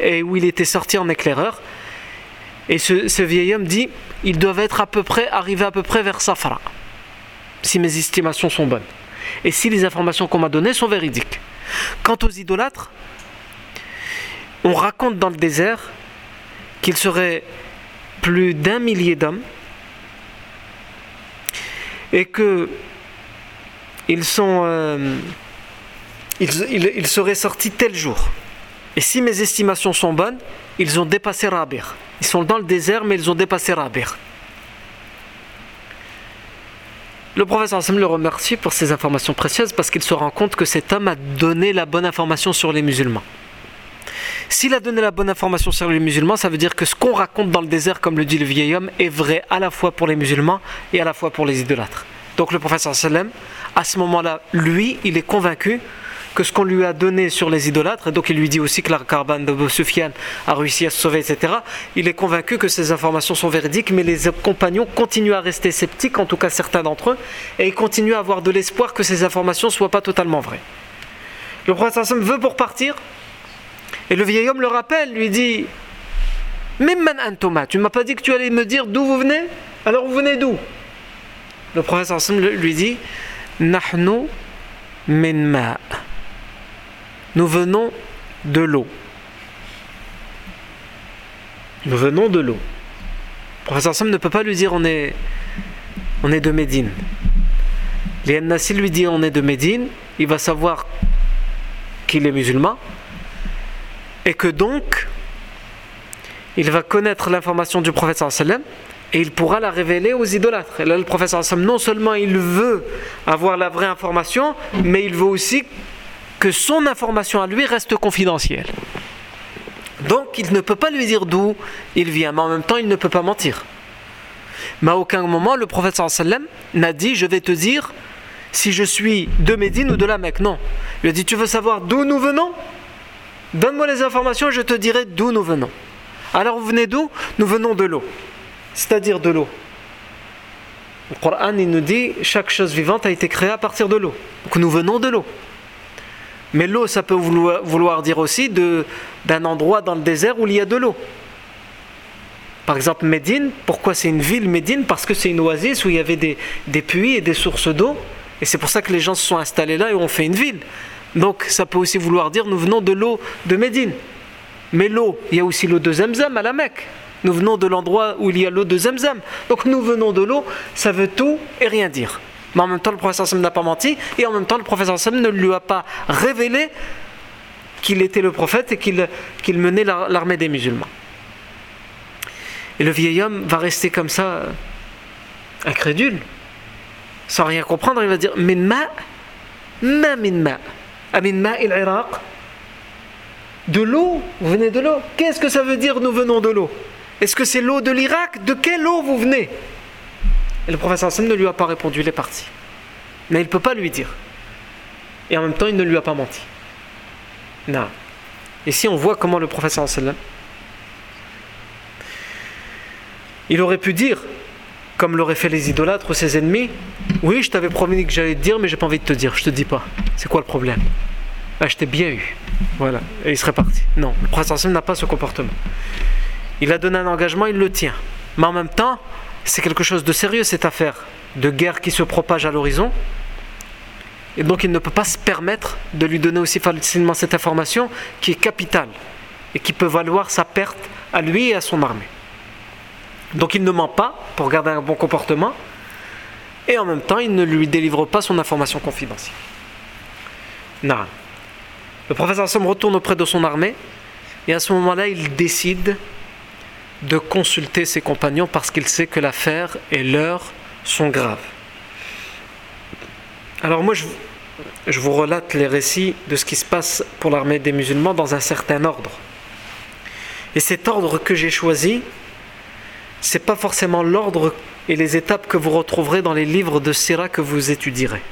Speaker 1: et où il était sorti en éclaireur. Et ce, vieil homme dit, ils doivent être à peu près, arrivés à peu près vers Safara, si mes estimations sont bonnes. Et si les informations qu'on m'a données sont véridiques. Quant aux idolâtres, on raconte dans le désert qu'il serait plus d'un millier d'hommes et que ils sont euh, seraient sortis tel jour. Et si mes estimations sont bonnes, ils ont dépassé Rabir. Ils sont dans le désert, mais ils ont dépassé Rabir. Le professeur Hassan le remercie pour ces informations précieuses parce qu'il se rend compte que cet homme a donné la bonne information sur les musulmans. S'il a donné la bonne information sur les musulmans, ça veut dire que ce qu'on raconte dans le désert, comme le dit le vieil homme, est vrai à la fois pour les musulmans et à la fois pour les idolâtres. Donc le professeur sallam, à ce moment-là, lui, il est convaincu que ce qu'on lui a donné sur les idolâtres, et donc il lui dit aussi que la carbane de Sufyan a réussi à se sauver, etc., il est convaincu que ces informations sont véridiques, mais les compagnons continuent à rester sceptiques, en tout cas certains d'entre eux, et ils continuent à avoir de l'espoir que ces informations ne soient pas totalement vraies. Le professeur sallam veut pour partir, et le vieil homme le rappelle, lui dit Mimman antoma, tu ne m'as pas dit que tu allais me dire d'où vous venez? Alors vous venez d'où? Le professeur lui dit Nahnu min Nous venons de l'eau. Nous venons de l'eau. Le professeur Sam ne peut pas lui dire on est, de Médine. Lian Nassi lui dit on est de Médine, il va savoir qu'il est musulman, et que donc il va connaître l'information du prophète sallam et il pourra la révéler aux idolâtres. Et là, le prophète sallam, non seulement il veut avoir la vraie information, mais il veut aussi que son information à lui reste confidentielle. Donc il ne peut pas lui dire d'où il vient, mais en même temps il ne peut pas mentir. Mais à aucun moment le prophète sallam n'a dit je vais te dire si je suis de Médine ou de la Mecque. Non. Il a dit tu veux savoir d'où nous venons? Donne-moi les informations et je te dirai d'où nous venons. Alors vous venez d'où? Nous venons de l'eau. C'est-à-dire de l'eau. Le Coran il nous dit chaque chose vivante a été créée à partir de l'eau. Donc nous venons de l'eau. Mais l'eau, ça peut vouloir dire aussi d'un endroit dans le désert où il y a de l'eau. Par exemple, Médine, pourquoi c'est une ville Médine? Parce que c'est une oasis où il y avait des, des puits et des sources d'eau. Et c'est pour ça que les gens se sont installés là et ont fait une ville. Donc ça peut aussi vouloir dire nous venons de l'eau de Médine. Mais l'eau, il y a aussi l'eau de Zemzem à la Mecque. Nous venons de l'endroit où il y a l'eau de Zemzem. Donc nous venons de l'eau, ça veut tout et rien dire. Mais en même temps, le professeur Sam n'a pas menti, et en même temps, le professeur Sam ne lui a pas révélé qu'il était le prophète et qu'il menait l'armée des musulmans. Et le vieil homme va rester comme ça, incrédule, sans rien comprendre. Il va dire Min ma, ma, De l'eau, vous venez de l'eau. Qu'est-ce que ça veut dire nous venons de l'eau? Est-ce que c'est l'eau de l'Irak? De quelle eau vous venez? Et le professeur Hassan ne lui a pas répondu, il est parti. Mais il ne peut pas lui dire. Et en même temps, il ne lui a pas menti. Non. Ici, on voit comment le professeur Hassan Il aurait pu dire, comme l'auraient fait les idolâtres ou ses ennemis, oui, je t'avais promis que j'allais te dire, mais j'ai pas envie de te dire, je te dis pas. C'est quoi le problème? Ah, je t'ai bien eu. Voilà. Et il serait parti. Non, le prince n'a pas ce comportement. Il a donné un engagement, il le tient. Mais en même temps, c'est quelque chose de sérieux cette affaire de guerre qui se propage à l'horizon. Et donc il ne peut pas se permettre de lui donner aussi facilement cette information qui est capitale et qui peut valoir sa perte à lui et à son armée. Donc il ne ment pas pour garder un bon comportement et en même temps il ne lui délivre pas son information confidentielle. Non. Le professeur Hassan retourne auprès de son armée et à ce moment-là il décide de consulter ses compagnons parce qu'il sait que l'affaire et l'heure sont graves. Alors moi je, je vous relate les récits de ce qui se passe pour l'armée des musulmans dans un certain ordre. Et cet ordre que j'ai choisi, c'est pas forcément l'ordre et les étapes que vous retrouverez dans les livres de Syrah que vous étudierez.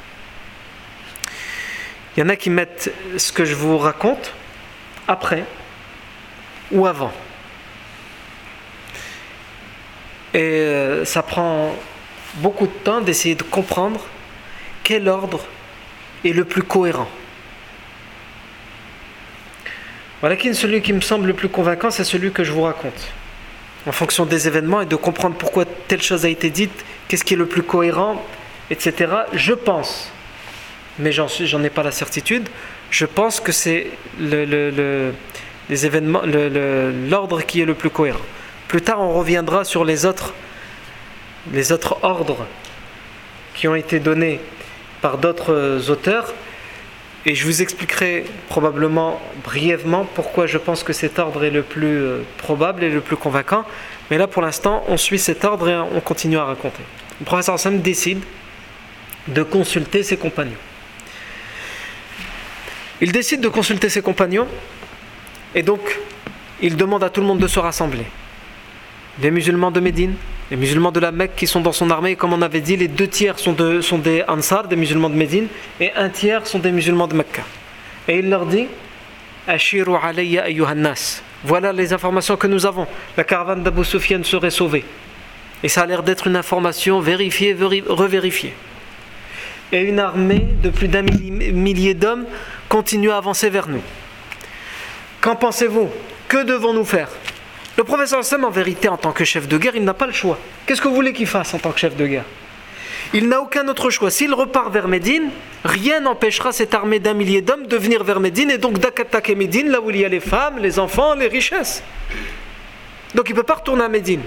Speaker 1: Il y en a qui mettent ce que je vous raconte après ou avant. Et euh, ça prend beaucoup de temps d'essayer de comprendre quel ordre est le plus cohérent. Voilà qui celui qui me semble le plus convaincant, c'est celui que je vous raconte. En fonction des événements et de comprendre pourquoi telle chose a été dite, qu'est-ce qui est le plus cohérent, etc. Je pense, mais j'en ai pas la certitude, je pense que c'est l'ordre qui est le plus cohérent. Plus tard, on reviendra sur les autres, les autres ordres qui ont été donnés par d'autres auteurs. Et je vous expliquerai probablement brièvement pourquoi je pense que cet ordre est le plus euh, probable et le plus convaincant. Mais là, pour l'instant, on suit cet ordre et on continue à raconter. Le professeur Sam décide de consulter ses compagnons. Il décide de consulter ses compagnons et donc il demande à tout le monde de se rassembler. Les musulmans de Médine, les musulmans de la Mecque qui sont dans son armée, comme on avait dit, les deux tiers sont, des Ansar, des musulmans de Médine, et un tiers sont des musulmans de Mecca. Et il leur dit Ashiru alayya ayyuhannas. Voilà les informations que nous avons. La caravane d'Abu Sufyan serait sauvée. Et ça a l'air d'être une information vérifiée, revérifiée. Et une armée de plus d'un millier d'hommes continue à avancer vers nous. Qu'en pensez-vous? Que devons-nous faire? Le professeur Sam, en vérité, en tant que chef de guerre, il n'a pas le choix. Qu'est-ce que vous voulez qu'il fasse en tant que chef de guerre? Il n'a aucun autre choix. S'il repart vers Médine, rien n'empêchera cette armée d'un millier d'hommes de venir vers Médine et donc d'attaquer Médine, là où il y a les femmes, les enfants, les richesses. Donc il ne peut pas retourner à Médine.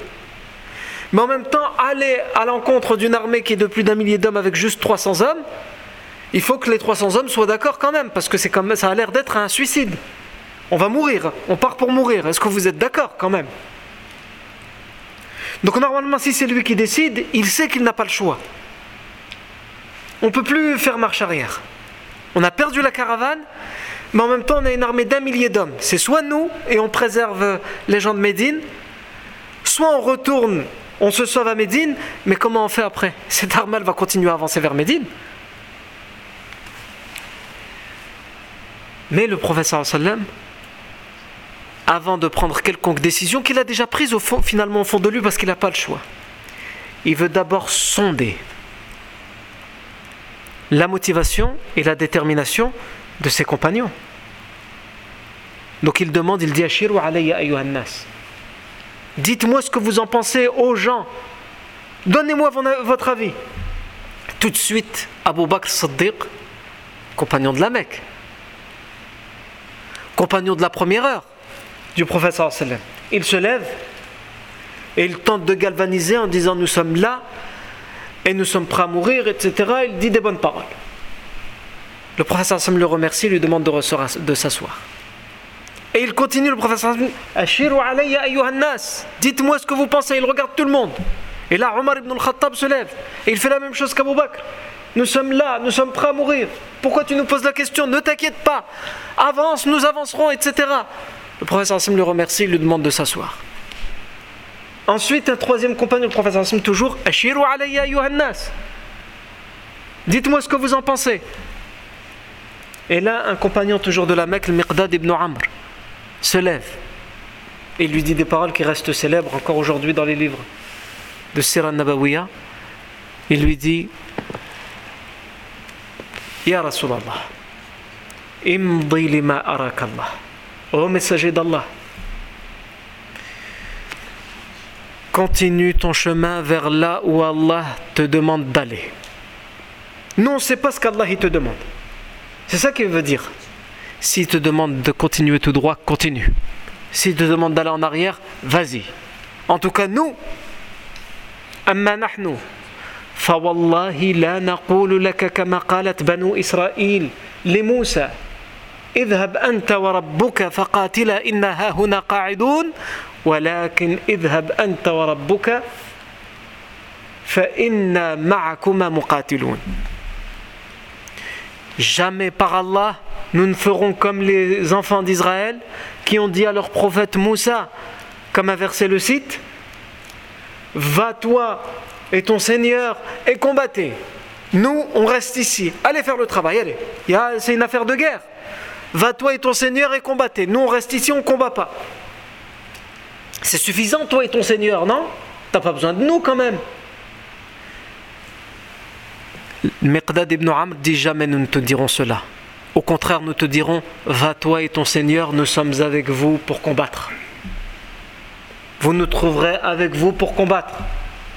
Speaker 1: Mais en même temps, aller à l'encontre d'une armée qui est de plus d'un millier d'hommes avec juste 300 hommes, il faut que les 300 hommes soient d'accord quand même, parce que c'est ça a l'air d'être un suicide. On va mourir, on part pour mourir. Est-ce que vous êtes d'accord quand même? Donc normalement, si c'est lui qui décide, il sait qu'il n'a pas le choix. On ne peut plus faire marche arrière. On a perdu la caravane, mais en même temps, on a une armée d'un millier d'hommes. C'est soit nous et on préserve les gens de Médine, soit on retourne, on se sauve à Médine, mais comment on fait après? Cette armée va continuer à avancer vers Médine. Mais le professeur sallam, avant de prendre quelconque décision qu'il a déjà prise au fond, finalement au fond de lui parce qu'il n'a pas le choix, il veut d'abord sonder la motivation et la détermination de ses compagnons. Donc il demande, il dit alayya Dites-moi ce que vous en pensez aux gens. Donnez-moi votre avis. Tout de suite, Abu Bakr Siddiq, compagnon de la Mecque, compagnon de la première heure du sallam. Il se lève Et il tente de galvaniser en disant nous sommes là et nous sommes prêts à mourir, etc. Il dit des bonnes paroles. Le professeur le remercie, lui demande de, s'asseoir. Et il continue, le professeur Hassan, dites-moi ce que vous pensez, il regarde tout le monde. Et là, Omar ibn al-Khattab se lève et il fait la même chose qu'Abu Bakr. Nous sommes là, nous sommes prêts à mourir. Pourquoi tu nous poses la question? Ne t'inquiète pas. Avance, nous avancerons, etc. Le professeur Hassim le remercie, il lui demande de s'asseoir. Ensuite, un troisième compagnon, le professeur Hassim, toujours Ashiru alayya Yohannas. Dites-moi ce que vous en pensez. Et là, un compagnon toujours de la Mecque, le Miqdad ibn Amr, se lève et lui dit des paroles qui restent célèbres encore aujourd'hui dans les livres de Sirah Nabawiya. Il lui dit Ya Rasulallah, imdi arakallah. Ô messager d'Allah, continue ton chemin vers là où Allah te demande d'aller. Nous, on ne sait pas ce qu'Allah te demande. C'est ça qu'il veut dire. S'il te demande de continuer tout droit, continue. S'il te demande d'aller en arrière, vas-y. En tout cas, nous, أما نحن فوالله لا نقول لك كما قالت بنو إسرائيل لموسى اذهب أنت وربك فقاتلا إنا هنا قاعدون ولكن اذهب أنت وربك فإنا معكما مقاتلون Jamais par Allah, nous ne ferons comme les enfants d'Israël qui ont dit à leur prophète Moussa, comme a versé le site, Va toi et ton Seigneur et combattez. Nous, on reste ici. Allez faire le travail, allez. C'est une affaire de guerre. Va toi et ton Seigneur et combattez. Nous, on reste ici, on ne combat pas. C'est suffisant, toi et ton Seigneur, non? T'as pas besoin de nous quand même. Miqdad ibn Amr dit jamais nous ne te dirons cela. Au contraire, nous te dirons Va toi et ton Seigneur, nous sommes avec vous pour combattre. Vous nous trouverez avec vous pour combattre.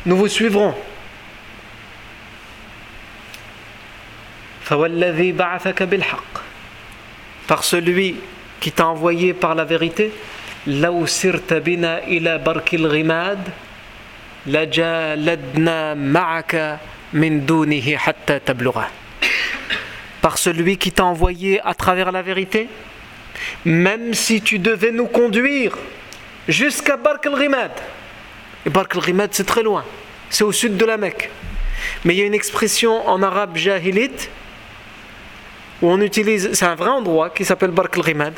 Speaker 1: Nous vous suivrons. Par celui qui t'a envoyé par la vérité, par celui qui t'a envoyé à travers la vérité, même si tu devais nous conduire jusqu'à Bark al-Rimad. Et Bark al-Rimad, c'est très loin. C'est au sud de la Mecque. Mais il y a une expression en arabe jahilite où on utilise, c'est un vrai endroit qui s'appelle Bark al-Rimad.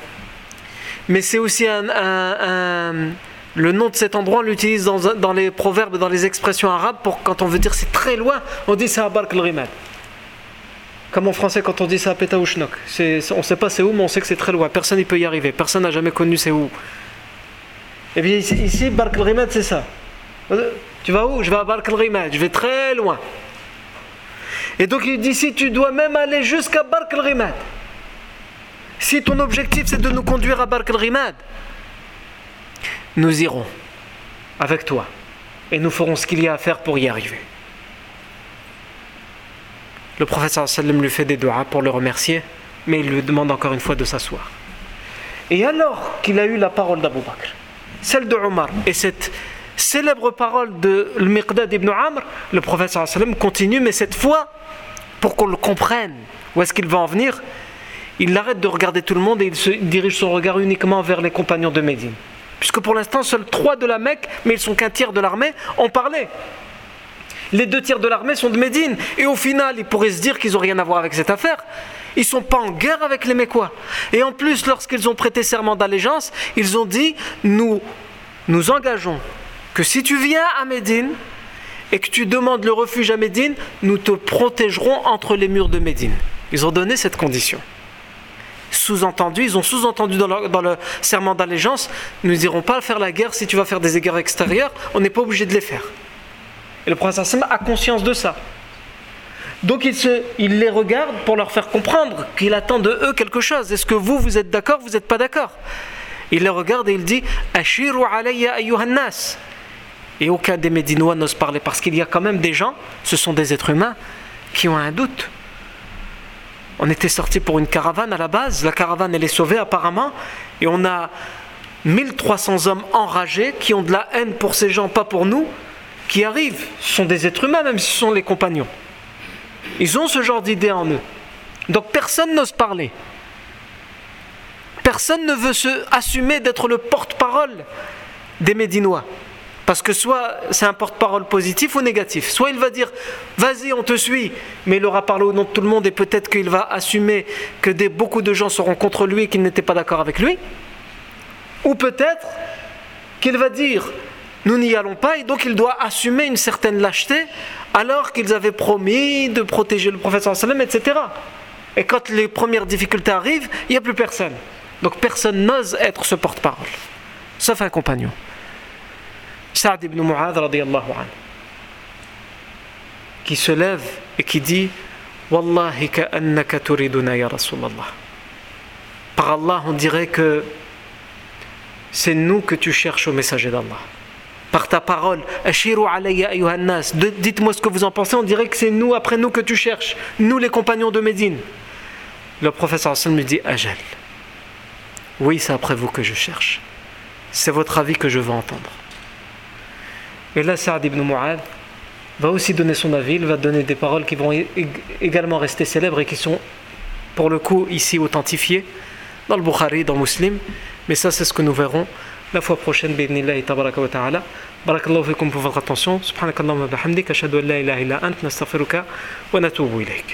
Speaker 1: Mais c'est aussi un, le nom de cet endroit, on l'utilise dans, dans, les proverbes, dans les expressions arabes, pour quand on veut dire c'est très loin, on dit c'est à Bark al-Rimad. Comme en français, quand on dit c'est à Petaouchnok. On ne sait pas c'est où, mais on sait que c'est très loin. Personne n'y peut y arriver. Personne n'a jamais connu c'est où. Et bien ici, ici Bark al c'est ça. Tu vas où? Je vais à Bark al je vais très loin. Et donc il dit si tu dois même aller jusqu'à Bark al si ton objectif c'est de nous conduire à Bark al nous irons avec toi et nous ferons ce qu'il y a à faire pour y arriver. Le professeur sallam lui fait des doigts pour le remercier, mais il lui demande encore une fois de s'asseoir. Et alors qu'il a eu la parole d'Abu Bakr, celle de Omar et cette célèbre parole de Miqdad ibn Amr, le prophète continue, mais cette fois, pour qu'on le comprenne, où est-ce qu'il va en venir, il arrête de regarder tout le monde et il, se, dirige son regard uniquement vers les compagnons de Médine. Puisque pour l'instant, seuls trois de la Mecque, mais ils sont qu'un tiers de l'armée, ont parlé. Les deux tiers de l'armée sont de Médine. Et au final, ils pourraient se dire qu'ils n'ont rien à voir avec cette affaire. Ils ne sont pas en guerre avec les Mécois. Et en plus, lorsqu'ils ont prêté serment d'allégeance, ils ont dit Nous nous engageons que si tu viens à Médine et que tu demandes le refuge à Médine, nous te protégerons entre les murs de Médine. Ils ont donné cette condition. Sous-entendu, ils ont sous-entendu dans, le serment d'allégeance Nous n'irons pas faire la guerre si tu vas faire des égards extérieurs, on n'est pas obligé de les faire. Et le prince Hassan a conscience de ça. Donc il, les regarde pour leur faire comprendre qu'il attend de eux quelque chose. Est-ce que vous, vous êtes d'accord, vous n'êtes pas d'accord? Il les regarde et il dit Ashiru alayya nas. Et aucun des Médinois n'ose parler parce qu'il y a quand même des gens, ce sont des êtres humains, qui ont un doute. On était sorti pour une caravane à la base, la caravane elle est sauvée apparemment, et on a 1300 hommes enragés qui ont de la haine pour ces gens, pas pour nous, qui arrivent. Ce sont des êtres humains, même si ce sont les compagnons. Ils ont ce genre d'idée en eux. Donc personne n'ose parler. Personne ne veut se assumer d'être le porte-parole des Médinois. Parce que soit c'est un porte-parole positif ou négatif. Soit il va dire vas-y, on te suit, mais il aura parlé au nom de tout le monde et peut-être qu'il va assumer que des, beaucoup de gens seront contre lui et qu'ils n'étaient pas d'accord avec lui. Ou peut-être qu'il va dire nous n'y allons pas et donc il doit assumer une certaine lâcheté alors qu'ils avaient promis de protéger le prophète etc. Et quand les premières difficultés arrivent, il n'y a plus personne. Donc personne n'ose être ce porte-parole, sauf un compagnon. Saad ibn Mu'adh radiallahu anhu, qui se lève et qui dit Wallahi ka'annaka turiduna ya Rasulallah. Par Allah, on dirait que c'est nous que tu cherches au messager d'Allah. Par ta parole, dites-moi ce que vous en pensez, on dirait que c'est nous, après nous, que tu cherches, nous les compagnons de Médine. Le professeur Hassan me dit Ajal. Oui, c'est après vous que je cherche. C'est votre avis que je veux entendre. Et là, Saad ibn Mu'ad va aussi donner son avis, il va donner des paroles qui vont également rester célèbres et qui sont, pour le coup, ici authentifiées dans le Bukhari, dans le Muslim. Mais ça, c'est ce que nous verrons la fois prochaine. Bidnillahi tabaraka wa ta'ala. Barakallahu fikum pour votre attention. Subhanakallahu wa bihamdik. Ashhadu an la ilaha illa ant. Nastaghfiruka wa natubu ilayk.